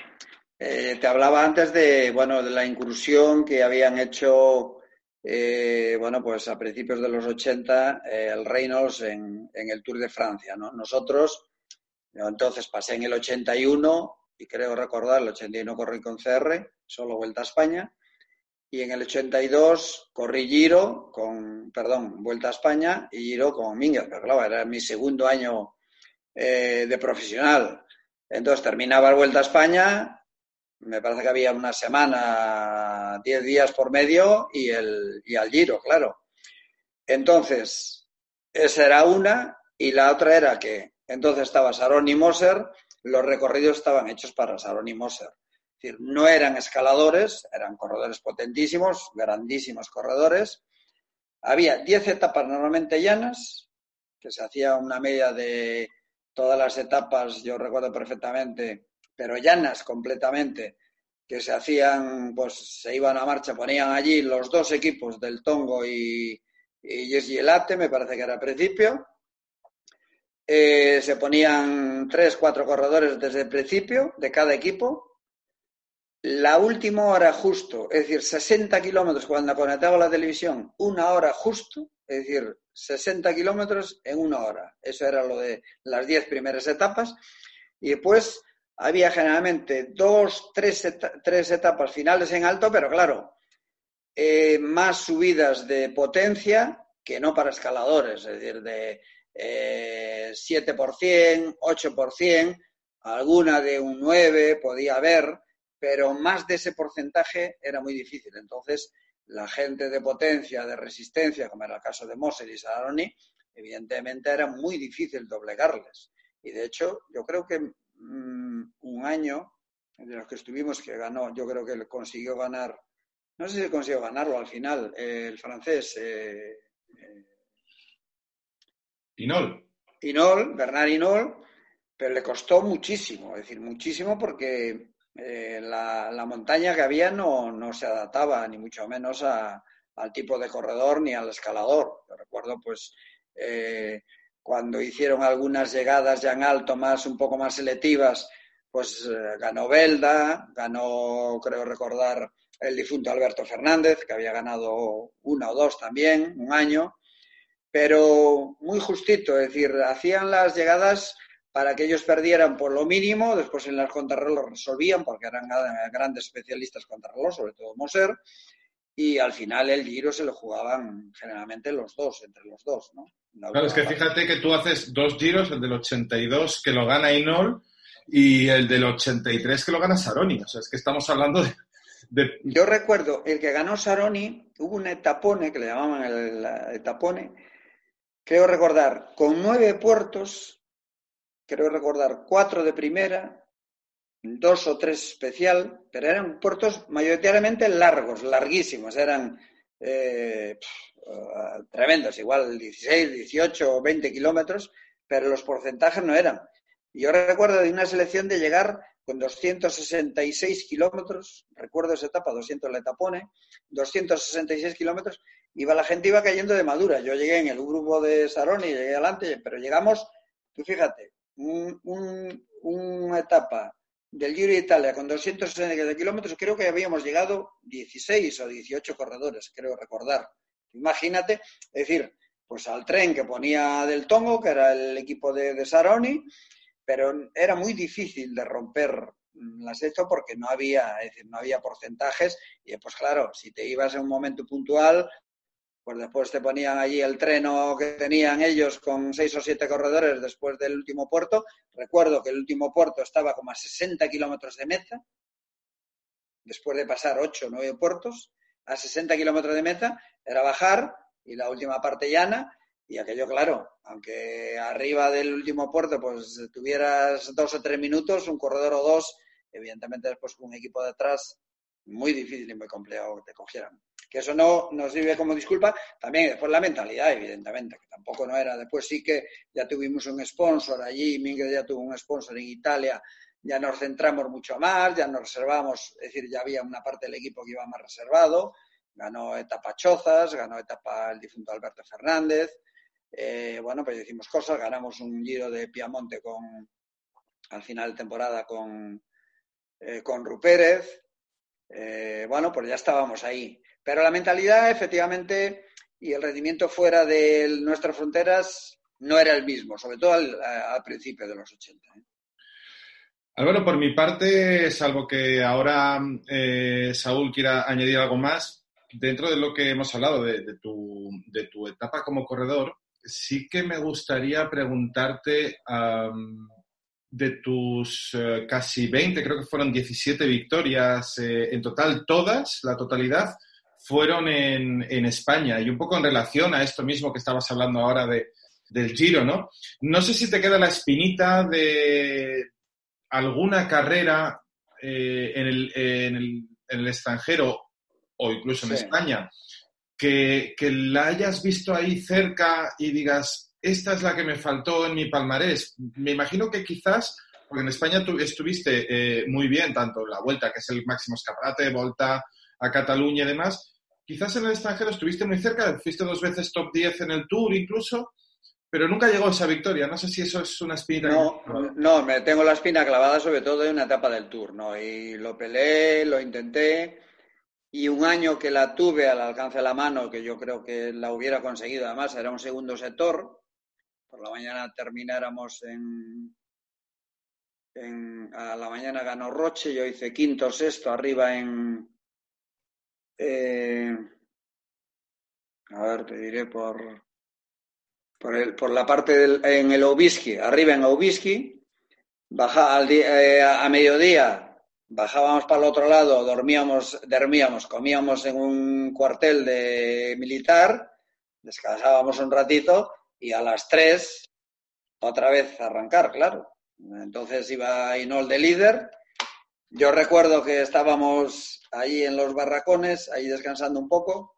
eh, te hablaba antes de, bueno, de la incursión que habían hecho, eh, bueno, pues a principios de los 80, el Reynolds en, el Tour de Francia, ¿no? Nosotros, yo entonces pasé en el 81 y creo recordar, el 81 corrí con CR, solo Vuelta a España, y en el 82 corrí Giro con, perdón, Vuelta a España y Giro con Minguez, pero claro, era mi segundo año eh, de profesional. Entonces terminaba Vuelta a España, me parece que había una semana, 10 días por medio y, el, y al Giro, claro. Entonces, esa era una y la otra era que entonces estaba Sarón y Moser, los recorridos estaban hechos para Sarón y Moser decir, no eran escaladores, eran corredores potentísimos, grandísimos corredores. Había 10 etapas normalmente llanas, que se hacía una media de todas las etapas, yo recuerdo perfectamente, pero llanas completamente, que se hacían, pues se iban a marcha, ponían allí los dos equipos del Tongo y, y Elate, me parece que era principio. Eh, se ponían tres, cuatro corredores desde el principio de cada equipo la última hora justo, es decir, 60 kilómetros cuando conectaba la televisión, una hora justo, es decir, 60 kilómetros en una hora. Eso era lo de las 10 primeras etapas. Y después había generalmente dos, tres, etapas finales en alto, pero claro, eh, más subidas de potencia que no para escaladores, es decir, de eh, 7%, 8%, alguna de un 9 podía haber pero más de ese porcentaje era muy difícil. Entonces, la gente de potencia, de resistencia, como era el caso de Moser y Saroni, evidentemente era muy difícil doblegarles. Y de hecho, yo creo que mm, un año de los que estuvimos que ganó, yo creo que consiguió ganar, no sé si consiguió ganarlo al final, el francés. Eh, eh, Inol. Inol, Bernard Inol, pero le costó muchísimo, es decir, muchísimo porque eh, la, montaña que había no, no, se adaptaba ni mucho menos a, al tipo de corredor ni al escalador. Yo recuerdo pues eh, cuando hicieron algunas llegadas ya en alto, más un poco más selectivas, pues eh, ganó Belda, ganó, creo recordar, el difunto Alberto Fernández, que había ganado una o dos también, un año, pero muy justito, es decir, hacían las llegadas para que ellos perdieran por lo mínimo, después en las contrarreloj resolvían, porque eran grandes especialistas contrarreloj, sobre todo Moser, y al final el giro se lo jugaban generalmente los dos, entre los dos, ¿no? claro, es que fíjate que tú haces dos giros, el del 82 que lo gana Inol y el del 83 que lo gana Saroni. O sea, es que estamos hablando de, Yo recuerdo, el que ganó Saroni, hubo un etapone, que le llamaban el, etapone, creo recordar, con nueve puertos, creo recordar cuatro de primera, dos o tres especial, pero eran puertos mayoritariamente largos, larguísimos, eran eh, tremendos, igual 16, 18 o 20 kilómetros, pero los porcentajes no eran. Yo recuerdo de una selección de llegar con 266 kilómetros, recuerdo esa etapa, 200 la etapone, 266 kilómetros, iba la gente iba cayendo de madura. Yo llegué en el grupo de Saroni, llegué adelante, pero llegamos, tú fíjate, una etapa del Giro de Italia con 260 kilómetros, creo que habíamos llegado 16 o 18 corredores, creo recordar. Imagínate, es decir, pues al tren que ponía del Tongo, que era el equipo de, de Saroni, pero era muy difícil de romper las esto porque no había, decir, no había porcentajes y pues claro, si te ibas en un momento puntual, pues después te ponían allí el treno que tenían ellos con seis o siete corredores después del último puerto. Recuerdo que el último puerto estaba como a 60 kilómetros de meta, después de pasar ocho o nueve puertos, a 60 kilómetros de meta, era bajar y la última parte llana. Y aquello, claro, aunque arriba del último puerto pues tuvieras dos o tres minutos, un corredor o dos, evidentemente después con un equipo detrás, muy difícil y muy complejo que te cogieran que eso no nos sirve como disculpa. También después la mentalidad, evidentemente, que tampoco no era. Después sí que ya tuvimos un sponsor allí, Miguel ya tuvo un sponsor en Italia, ya nos centramos mucho más, ya nos reservamos, es decir, ya había una parte del equipo que iba más reservado. Ganó etapa Chozas, ganó etapa el difunto Alberto Fernández. Eh, bueno, pues hicimos cosas, ganamos un giro de Piamonte con, al final de temporada con, eh, con Rupérez. Eh, bueno, pues ya estábamos ahí. Pero la mentalidad, efectivamente, y el rendimiento fuera de nuestras fronteras no era el mismo, sobre todo al, principio de los 80. ¿eh? Álvaro, por mi parte, salvo que ahora eh, Saúl quiera añadir algo más, dentro de lo que hemos hablado de, tu, de tu, etapa como corredor, sí que me gustaría preguntarte de tus eh, casi 20, creo que fueron 17 victorias en total, todas, la totalidad, fueron en, en, España y un poco en relación a esto mismo que estabas hablando ahora de, del Giro, ¿no? No sé si te queda la espinita de alguna carrera eh, en, el, en, el, en, el, extranjero o incluso en España que, que, la hayas visto ahí cerca y digas, esta es la que me faltó en mi palmarés. Me imagino que quizás, porque en España tú estuviste eh, muy bien, tanto la Vuelta, que es el máximo escaparate, Volta a Cataluña y demás, quizás en el extranjero estuviste muy cerca, fuiste dos veces top 10 en el Tour incluso, pero nunca llegó esa victoria. No sé si eso es una espina. No, no, me tengo la espina clavada sobre todo en una etapa del Tour, ¿no? Y lo peleé, lo intenté, y un año que la tuve al alcance de la mano, que yo creo que la hubiera conseguido, además era un segundo sector, por la mañana termináramos en, en a la mañana ganó Roche, yo hice quinto, sexto, arriba en, eh, a ver, te diré por, por, el, por la parte del, en el Obiski, arriba en Obiski, baja al eh, a mediodía bajábamos para el otro lado, dormíamos, dormíamos, comíamos en un cuartel de militar, descansábamos un ratito y a las tres otra vez arrancar, claro. Entonces iba Inol de líder. Yo recuerdo que estábamos ahí en los barracones, ahí descansando un poco,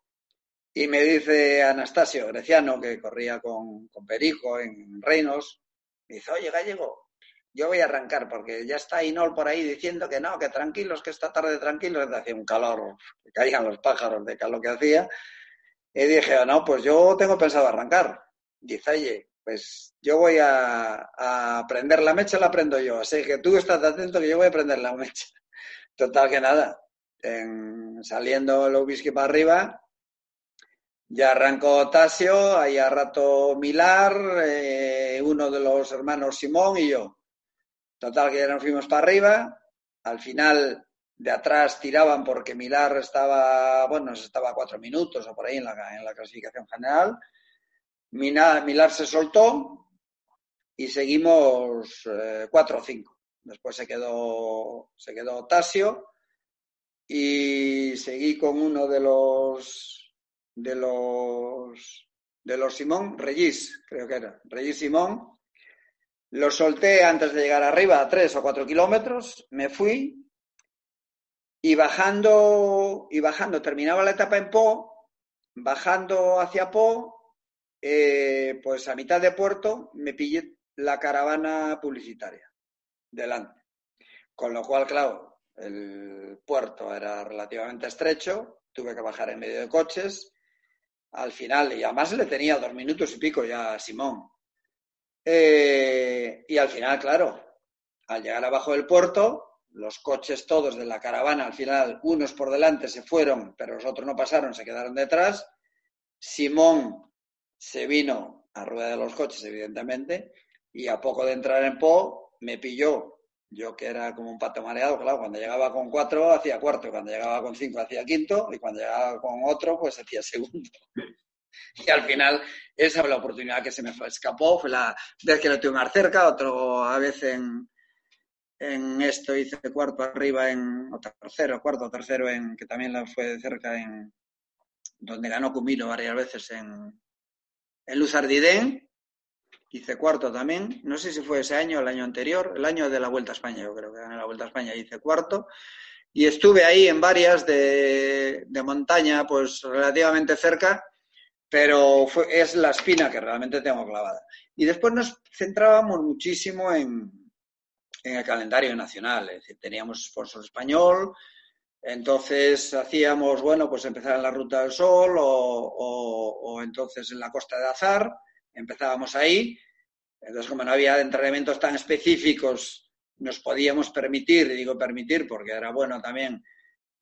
y me dice Anastasio, greciano, que corría con, con Perico en Reinos, me dice, oye, gallego, yo voy a arrancar porque ya está Inol por ahí diciendo que no, que tranquilos, que esta tarde tranquilos, hacía un calor, que caían los pájaros de calor que hacía. Y dije, no, pues yo tengo pensado arrancar. Dice, oye, pues yo voy a, a prender la mecha, la prendo yo. Así que tú estás atento que yo voy a prender la mecha. Total que nada, en, saliendo el whisky para arriba, ya arrancó Tasio, ahí a rato Milar, eh, uno de los hermanos Simón y yo. Total que ya nos fuimos para arriba. Al final de atrás tiraban porque Milar estaba, bueno, estaba cuatro minutos o por ahí en la, en la clasificación general. Milar, se soltó y seguimos eh, cuatro o cinco. Después se quedó, se quedó Tasio y seguí con uno de los de los de los Simón, Regis, creo que era, Regis Simón. Lo solté antes de llegar arriba a tres o cuatro kilómetros, me fui y bajando, y bajando, terminaba la etapa en Po, bajando hacia Po, eh, pues a mitad de puerto me pillé la caravana publicitaria delante. Con lo cual, claro, el puerto era relativamente estrecho, tuve que bajar en medio de coches. Al final, y además le tenía dos minutos y pico ya a Simón. Eh, y al final, claro, al llegar abajo del puerto, los coches todos de la caravana, al final, unos por delante se fueron, pero los otros no pasaron, se quedaron detrás. Simón se vino a rueda de los coches, evidentemente, y a poco de entrar en Po, me pilló yo que era como un pato mareado, claro, cuando llegaba con cuatro hacía cuarto, cuando llegaba con cinco hacía quinto y cuando llegaba con otro pues hacía segundo. Y al final esa fue la oportunidad que se me escapó, fue la vez que lo tuve más cerca, otro a veces en, en esto hice cuarto arriba en, o tercero, cuarto, tercero en, que también la fue de cerca en, donde ganó Cumilo varias veces en, en Luz Ardiden, hice cuarto también, no sé si fue ese año o el año anterior, el año de la Vuelta a España, yo creo que en la Vuelta a España hice cuarto, y estuve ahí en varias de, montaña, pues relativamente cerca, pero es la espina que realmente tengo clavada. Y después nos centrábamos muchísimo en, en el calendario nacional, es decir, teníamos sponsor español, entonces hacíamos, bueno, pues empezar en la Ruta del Sol o, o entonces en la Costa de Azar, empezábamos ahí. Entonces, como no había entrenamientos tan específicos, nos podíamos permitir, y digo permitir porque era bueno también,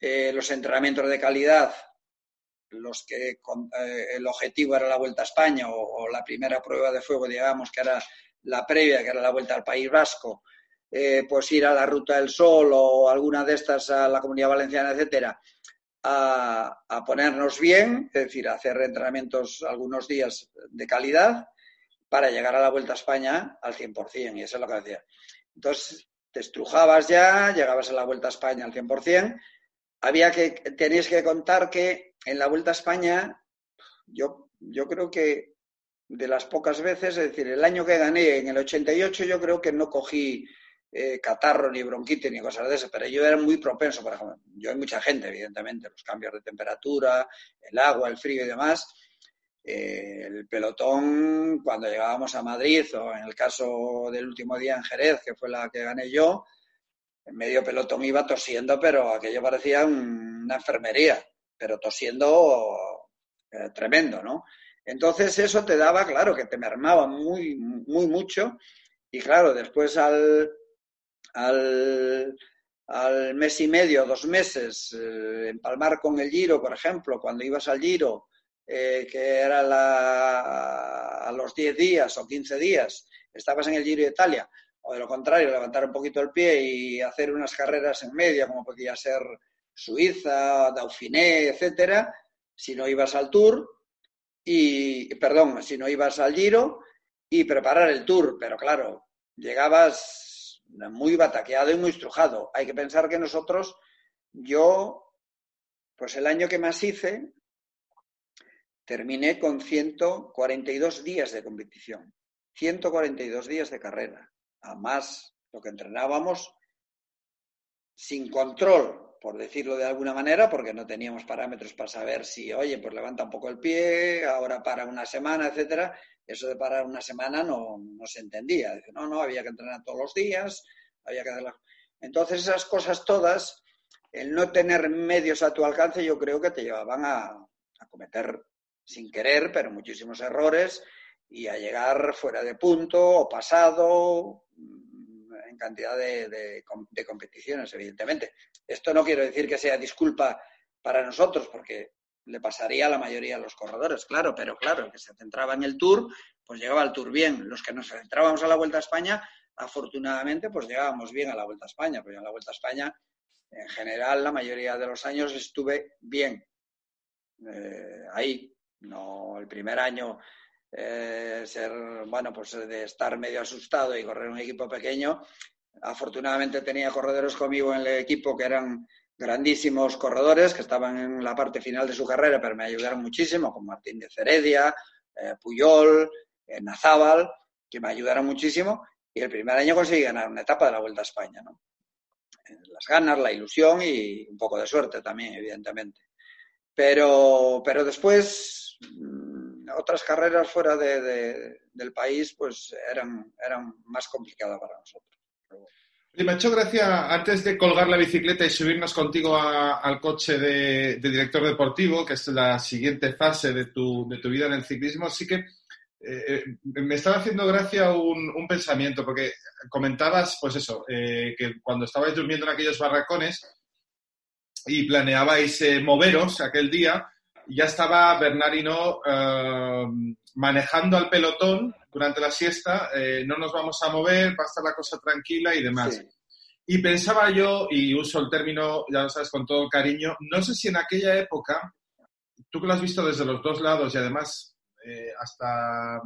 eh, los entrenamientos de calidad, los que eh, el objetivo era la Vuelta a España o, la primera prueba de fuego, digamos, que era la previa, que era la Vuelta al País Vasco, eh, pues ir a la Ruta del Sol o alguna de estas a la Comunidad Valenciana, etcétera, a, ponernos bien, es decir, a hacer entrenamientos algunos días de calidad para llegar a la Vuelta a España al 100%, y eso es lo que decía. Entonces, te estrujabas ya, llegabas a la Vuelta a España al 100%, había que, tenéis que contar que en la Vuelta a España, yo, yo creo que de las pocas veces, es decir, el año que gané, en el 88, yo creo que no cogí eh, catarro, ni bronquitis, ni cosas de eso, pero yo era muy propenso, por ejemplo, yo hay mucha gente, evidentemente, los cambios de temperatura, el agua, el frío y demás. Eh, el pelotón, cuando llegábamos a Madrid, o en el caso del último día en Jerez, que fue la que gané yo, en medio pelotón iba tosiendo, pero aquello parecía una enfermería, pero tosiendo eh, tremendo, ¿no? Entonces eso te daba, claro, que te mermaba muy, muy mucho. Y claro, después al, al, mes y medio, dos meses, eh, empalmar con el Giro, por ejemplo, cuando ibas al Giro, eh, que era a los 10 días o 15 días, estabas en el Giro de Italia, o de lo contrario, levantar un poquito el pie y hacer unas carreras en medio, como podía ser Suiza, Dauphiné, etcétera, si no ibas al Tour, y, perdón, si no ibas al Giro, y preparar el Tour, pero claro, llegabas muy bataqueado y muy estrujado. Hay que pensar que nosotros, yo, pues el año que más hice, terminé con 142 días de competición, 142 días de carrera, a más lo que entrenábamos sin control, por decirlo de alguna manera, porque no teníamos parámetros para saber si, oye, pues levanta un poco el pie, ahora para una semana, etcétera, eso de parar una semana no, se entendía. no, no, había que entrenar todos los días, había que. Entonces, esas cosas todas, el no tener medios a tu alcance, yo creo que te llevaban a, cometer sin querer, pero muchísimos errores y a llegar fuera de punto o pasado mm, en cantidad de, competiciones, evidentemente. Esto no quiero decir que sea disculpa para nosotros, porque le pasaría a la mayoría de los corredores, claro, pero claro, el que se centraba en el Tour, pues llegaba al Tour bien. Los que nos centrábamos a la Vuelta a España, afortunadamente, pues llegábamos bien a la Vuelta a España, porque en la Vuelta a España, en general, la mayoría de los años estuve bien. Eh, ahí, no el primer año eh, ser, bueno, pues de estar medio asustado y correr un equipo pequeño. Afortunadamente tenía corredores conmigo en el equipo que eran grandísimos corredores, que estaban en la parte final de su carrera, pero me ayudaron muchísimo, como Martín de Heredia, eh, Puyol, eh, Nazábal, que me ayudaron muchísimo. Y el primer año conseguí ganar una etapa de la Vuelta a España, ¿no? Las ganas, la ilusión y un poco de suerte también, evidentemente. Pero, pero después otras carreras fuera del país pues eran, eran más complicadas para nosotros. Me ha hecho gracia, antes de colgar la bicicleta y subirnos contigo al coche de, director deportivo, que es la siguiente fase de tu, de tu vida en el ciclismo, sí que eh, eh, me estaba haciendo gracia un, pensamiento, porque comentabas, pues eso, eh, que cuando estabais durmiendo en aquellos barracones y planeabais moveros aquel día, ya estaba Bernardino manejando al pelotón durante la siesta, eh, no nos vamos a mover, va a estar la cosa tranquila y demás. Y pensaba yo, y uso el término, ya lo sabes, con todo cariño, no sé si en aquella época, tú que lo has visto desde los dos lados y además eh, hasta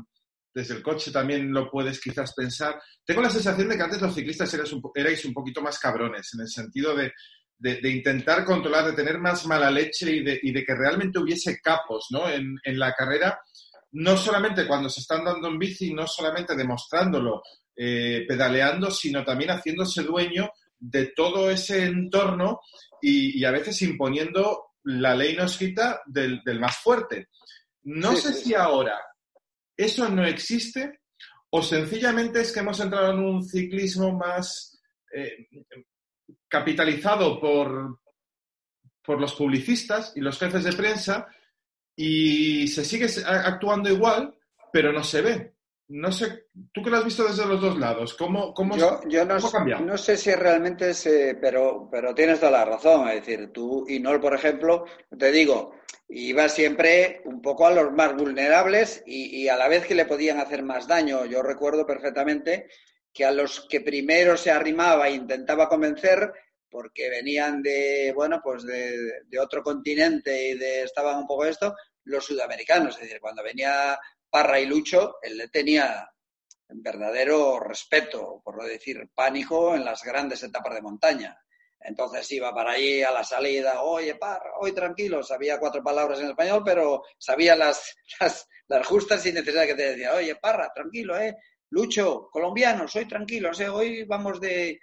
desde el coche también lo puedes quizás pensar, tengo la sensación de que antes los ciclistas erais un poquito más cabrones, en el sentido de de, intentar controlar, de tener más mala leche y de, y de que realmente hubiese capos ¿no? en, en, la carrera, no solamente cuando se están dando en bici, no solamente demostrándolo, eh, pedaleando, sino también haciéndose dueño de todo ese entorno y, y a veces imponiendo la ley no escrita del, del más fuerte. No sé si ahora eso no existe o sencillamente es que hemos entrado en un ciclismo más, eh, capitalizado por, por los publicistas y los jefes de prensa y se sigue actuando igual, pero no se ve. No sé, tú que lo has visto desde los dos lados, ¿cómo, cómo, yo, yo no, no, sé si realmente es, pero, pero tienes toda la razón. Es decir, tú, y Nol, por ejemplo, te digo, iba siempre un poco a los más vulnerables y, y, a la vez que le podían hacer más daño. Yo recuerdo perfectamente que a los que primero se arrimaba e intentaba convencer, porque venían de, bueno, pues de, otro continente y de, estaban un poco esto, los sudamericanos. Es decir, cuando venía Parra y Lucho, él le tenía verdadero respeto, por no decir pánico, en las grandes etapas de montaña. Entonces iba para allí a la salida, oye, Parra, hoy tranquilo, sabía cuatro palabras en español, pero sabía las, las, las justas y necesarias que te decía, oye, Parra, tranquilo, ¿eh? Lucho, colombiano, soy tranquilo, hoy vamos de,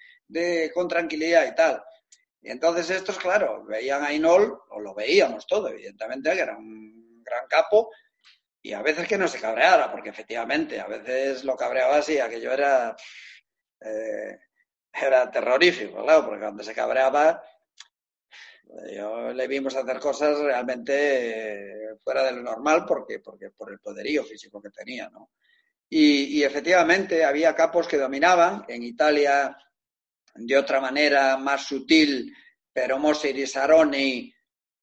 con tranquilidad y tal. Y entonces estos, claro, veían a Inol, o lo veíamos todo, evidentemente, que era un gran capo, y a veces que no se cabreara, porque efectivamente, a veces lo cabreaba así, aquello era, eh, era terrorífico, claro, porque cuando se cabreaba, yo le vimos hacer cosas realmente eh, fuera de lo normal, porque, porque por el poderío físico que tenía, ¿no? Y, efectivamente había capos que dominaban. En Italia, de otra manera más sutil, pero Moser y Saroni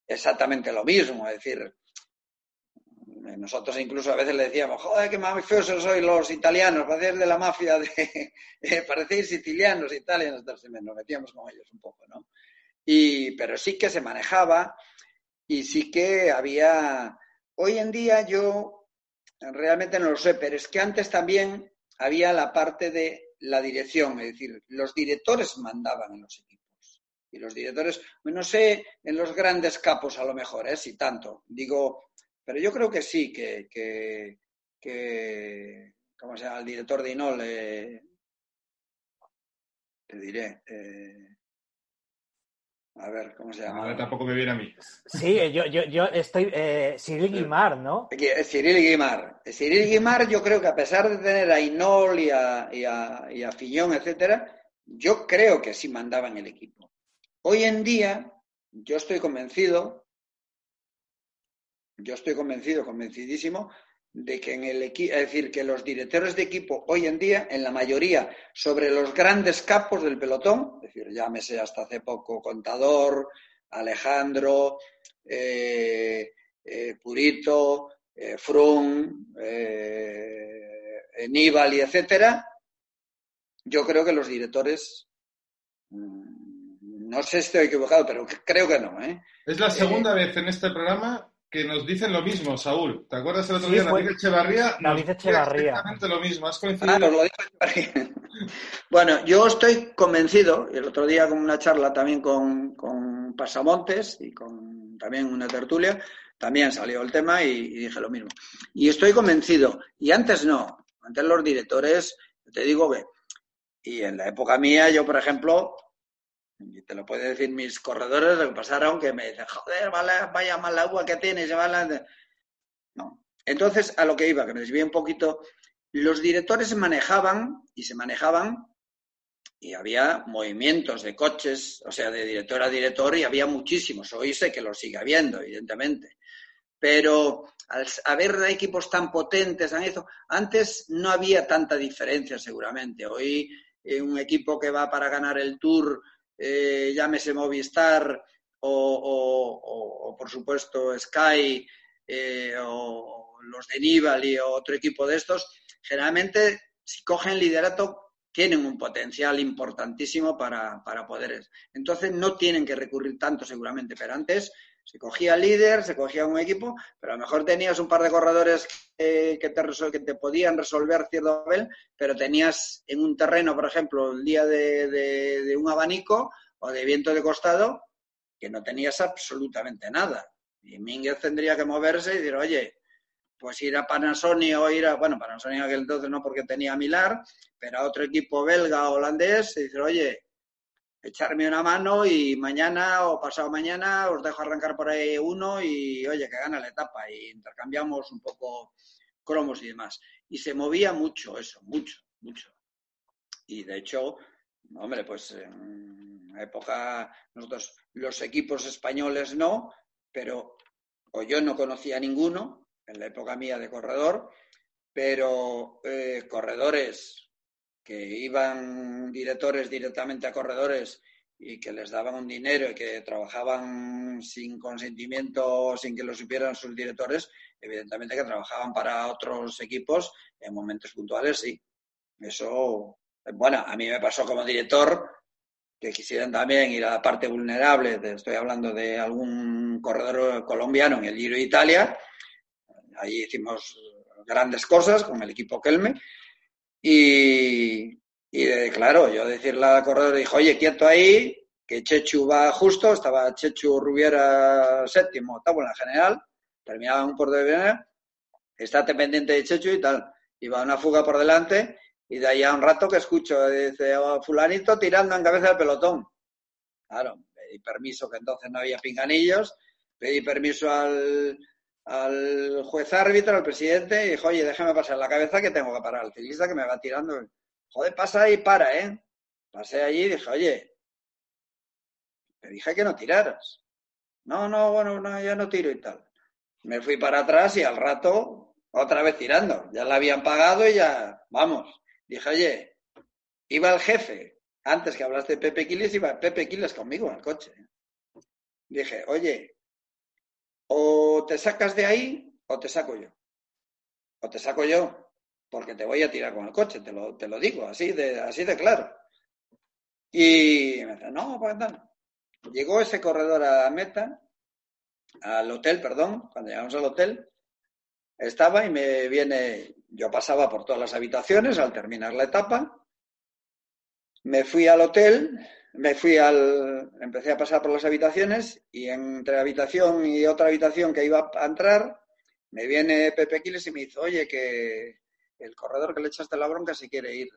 exactamente lo mismo. Es decir, nosotros incluso a veces le decíamos, joder, qué mafiosos sois los italianos, parecéis de la mafia, de, parecéis sicilianos, italianos, nos metíamos con ellos un poco, ¿no? Y, pero sí que se manejaba y sí que había... Hoy en día yo realmente no lo sé, pero es que antes también había la parte de la dirección, es decir, los directores mandaban en los equipos. Y los directores, no sé, en los grandes capos a lo mejor, ¿eh? si tanto, digo, pero yo creo que sí, que, que, que ¿cómo se llama? Director de Inol, eh, te diré, eh, a ver, ¿cómo se llama? tampoco me viene a mí. Sí, yo, yo, yo estoy. Eh, Cyril Guimard, ¿no? Eh, Cyril Guimard. Cyril Guimard, yo creo que a pesar de tener a Inol y a, y a, y a Fillón, etcétera, yo creo que sí mandaban el equipo. Hoy en día, yo estoy convencido, yo estoy convencido, convencidísimo, de que en el equipo, es decir, que los directores de equipo hoy en día, en la mayoría, sobre los grandes capos del pelotón, es decir, llámese hasta hace poco Contador, Alejandro, eh, eh, Purito, eh, Frum, Nibali, etcétera, yo creo que los directores, mm, no sé si estoy equivocado, pero creo que no. Es la segunda vez en este programa que nos dicen lo mismo, Saúl. ¿Te acuerdas el otro día? David Echevarría. David Echevarría. Exactamente lo mismo. ¿Has coincidido? Ah, lo dijo bueno, yo estoy convencido, y el otro día con una charla también con, con Pasamontes y con también una tertulia, también salió el tema y, dije lo mismo. Y estoy convencido, y antes no, antes los directores, te digo que, y en la época mía, yo por ejemplo, y te lo pueden decir mis corredores, lo que pasaron, que me dicen, joder, vaya mal agua que tienes, No. Entonces, a lo que iba, que me desvié un poquito, los directores se manejaban y se manejaban y había movimientos de coches, o sea, de director a director, y había muchísimos. Hoy sé que lo sigue habiendo, evidentemente. Pero al haber equipos tan potentes, antes no había tanta diferencia seguramente. Hoy eh, un equipo que va para ganar el Tour eh, llámese Movistar o, por supuesto Sky eh, o los de Nibali o otro equipo de estos, generalmente si cogen liderato tienen un potencial importantísimo para, para poder. Entonces no tienen que recurrir tanto seguramente, pero antes se cogía líder, se cogía un equipo, pero a lo mejor tenías un par de corredores que, te, que te podían resolver cierto nivel, pero tenías en un terreno, por ejemplo, el día de, un abanico o de viento de costado, que no tenías absolutamente nada. Y Mínguez tendría que moverse y decir, oye, pues ir a Panasonic o ir a, bueno, Panasonic aquel entonces no porque tenía Milar, pero a otro equipo belga o holandés y decir, oye, echarme una mano y mañana o pasado mañana os dejo arrancar por ahí uno y oye, que gana la etapa y intercambiamos un poco cromos y demás. Y se movía mucho eso, mucho, mucho. Y de hecho, hombre, pues en la época nosotros, los equipos españoles no, pero o yo no conocía ninguno en la época mía de corredor, pero eh, corredores que iban directores directamente a corredores y que les daban un dinero y que trabajaban sin consentimiento, sin que lo supieran sus directores, evidentemente que trabajaban para otros equipos en momentos puntuales, sí. Eso, bueno, a mí me pasó como director que quisieran también ir a la parte vulnerable, estoy hablando de algún corredor colombiano en el Giro de Italia, ahí hicimos grandes cosas con el equipo Kelme, y, claro, yo decirle al corredor, dijo, oye, quieto ahí, que Chechu va justo, estaba Chechu Rubiera séptimo, octavo en la general, terminaba un por de estate pendiente de Chechu y tal. Iba una fuga por delante y de ahí a un rato que escucho, dice, oh, fulanito tirando en cabeza del pelotón. Claro, pedí permiso, que entonces no había pinganillos, pedí permiso al, al juez árbitro, al presidente, y dijo, oye, déjame pasar la cabeza que tengo que parar al ciclista que me va tirando. Joder, pasa y para, ¿eh? Pasé allí y dije, oye, te dije que no tiraras. No, no, bueno, no, ya no tiro y tal. Me fui para atrás y al rato otra vez tirando. Ya la habían pagado y ya, vamos. Dije, oye, iba el jefe. Antes que hablaste de Pepe Quiles, iba Pepe Quiles conmigo el coche. Dije, oye, o te sacas de ahí o te saco yo. O te saco yo, porque te voy a tirar con el coche, te lo, te lo digo, así de, así de claro. Y me dice, no, pues no. Llegó ese corredor a la meta, al hotel, perdón, cuando llegamos al hotel, estaba y me viene, yo pasaba por todas las habitaciones al terminar la etapa, me fui al hotel, me fui al, empecé a pasar por las habitaciones y entre habitación y otra habitación que iba a entrar, me viene Pepe Quiles y me dice, oye, que el corredor que le echaste la bronca se quiere ir.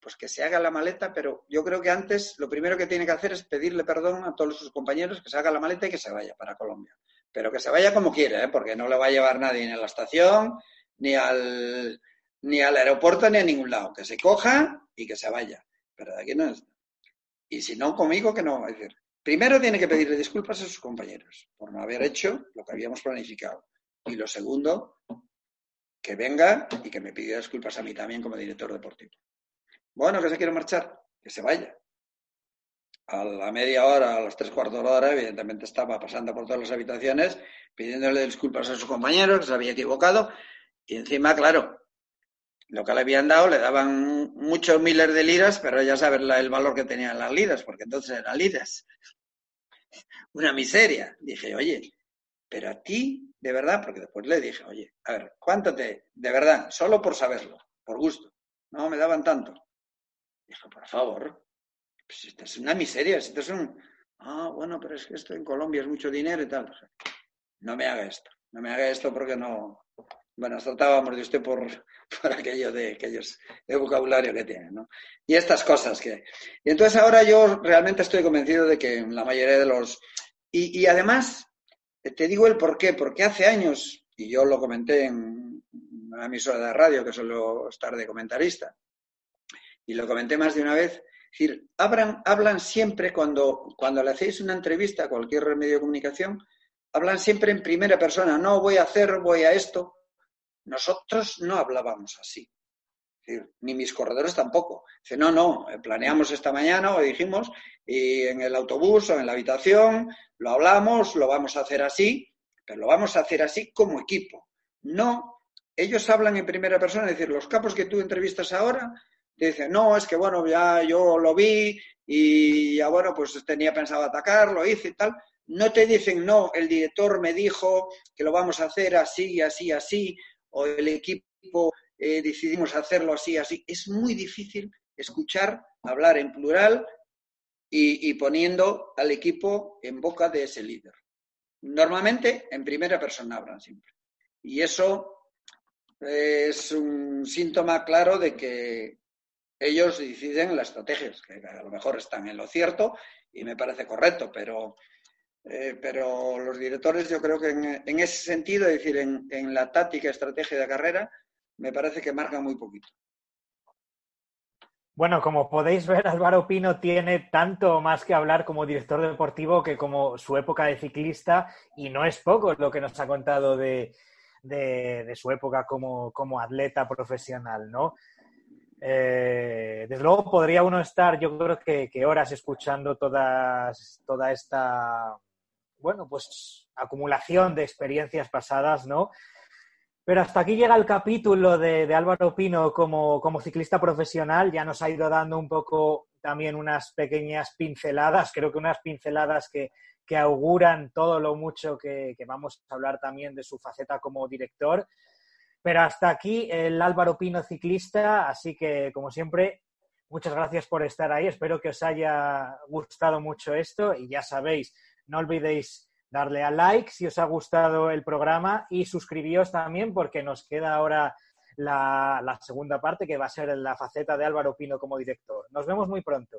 Pues que se haga la maleta, pero yo creo que antes lo primero que tiene que hacer es pedirle perdón a todos sus compañeros que se haga la maleta y que se vaya para Colombia. Pero que se vaya como quiera, ¿eh? porque no le va a llevar nadie ni a la estación, ni al, ni al aeropuerto, ni a ningún lado. Que se coja y que se vaya. Pero de aquí no es, y si no conmigo, que no. Es decir, primero tiene que pedirle disculpas a sus compañeros por no haber hecho lo que habíamos planificado. Y lo segundo, que venga y que me pida disculpas a mí también como director deportivo. Bueno, que se quiere marchar, que se vaya. A la media hora, a los tres cuartos de hora, evidentemente estaba pasando por todas las habitaciones pidiéndole disculpas a sus compañeros, que se había equivocado, y encima, claro, lo que le habían dado le daban muchos miles de liras, pero ya sabes el valor que tenían las liras, porque entonces eran liras. Una miseria. Dije, oye, pero a ti, de verdad, porque después le dije, oye, a ver, ¿cuánto te, de verdad, solo por saberlo, por gusto? No me daban tanto. Dije, por favor, pues esto es una miseria, esto es un... Ah, bueno, pero es que esto en Colombia es mucho dinero y tal. No me haga esto, no me haga esto porque no... Bueno, tratábamos de usted por, por aquello de aquellos de vocabulario que tiene, ¿no? Y estas cosas que... Y entonces ahora yo realmente estoy convencido de que la mayoría de los... Y, y además, te digo el por qué, porque hace años, y yo lo comenté en una emisora de radio que suelo estar de comentarista, y lo comenté más de una vez, es decir, hablan, hablan siempre cuando, cuando le hacéis una entrevista a cualquier medio de comunicación, hablan siempre en primera persona, no voy a hacer, voy a esto. Nosotros no hablábamos así. ni mis corredores tampoco. Dice, no, no, planeamos esta mañana o dijimos, y en el autobús o en la habitación, lo hablamos, lo vamos a hacer así, pero lo vamos a hacer así como equipo. No, ellos hablan en primera persona, es decir, los capos que tú entrevistas ahora dicen, no, es que bueno, ya yo lo vi y ya bueno, pues tenía pensado atacar, lo hice y tal. No te dicen, no, el director me dijo que lo vamos a hacer así, así, así, o el equipo eh, decidimos hacerlo así, así. Es muy difícil escuchar hablar en plural y, poniendo al equipo en boca de ese líder. Normalmente en primera persona hablan siempre. Y eso es un síntoma claro de que ellos deciden las estrategias, que a lo mejor están en lo cierto y me parece correcto, pero, eh, pero los directores yo creo que en, ese sentido, es decir, en, en la táctica, estrategia de carrera, me parece que marcan muy poquito. Bueno, como podéis ver, Álvaro Pino tiene tanto más que hablar como director deportivo que como su época de ciclista, y no es poco lo que nos ha contado de, su época como, atleta profesional, ¿no? Eh, desde luego podría uno estar, yo creo que, que horas escuchando todas, toda esta, bueno, pues acumulación de experiencias pasadas, ¿no? Pero hasta aquí llega el capítulo de, Álvaro Pino como, ciclista profesional. Ya nos ha ido dando un poco también unas pequeñas pinceladas, creo que unas pinceladas que, auguran todo lo mucho que, vamos a hablar también de su faceta como director. Pero hasta aquí el Álvaro Pino ciclista, así que como siempre, muchas gracias por estar ahí. Espero que os haya gustado mucho esto y ya sabéis, no olvidéis darle a like si os ha gustado el programa y suscribíos también porque nos queda ahora la, la segunda parte que va a ser la faceta de Álvaro Pino como director. Nos vemos muy pronto.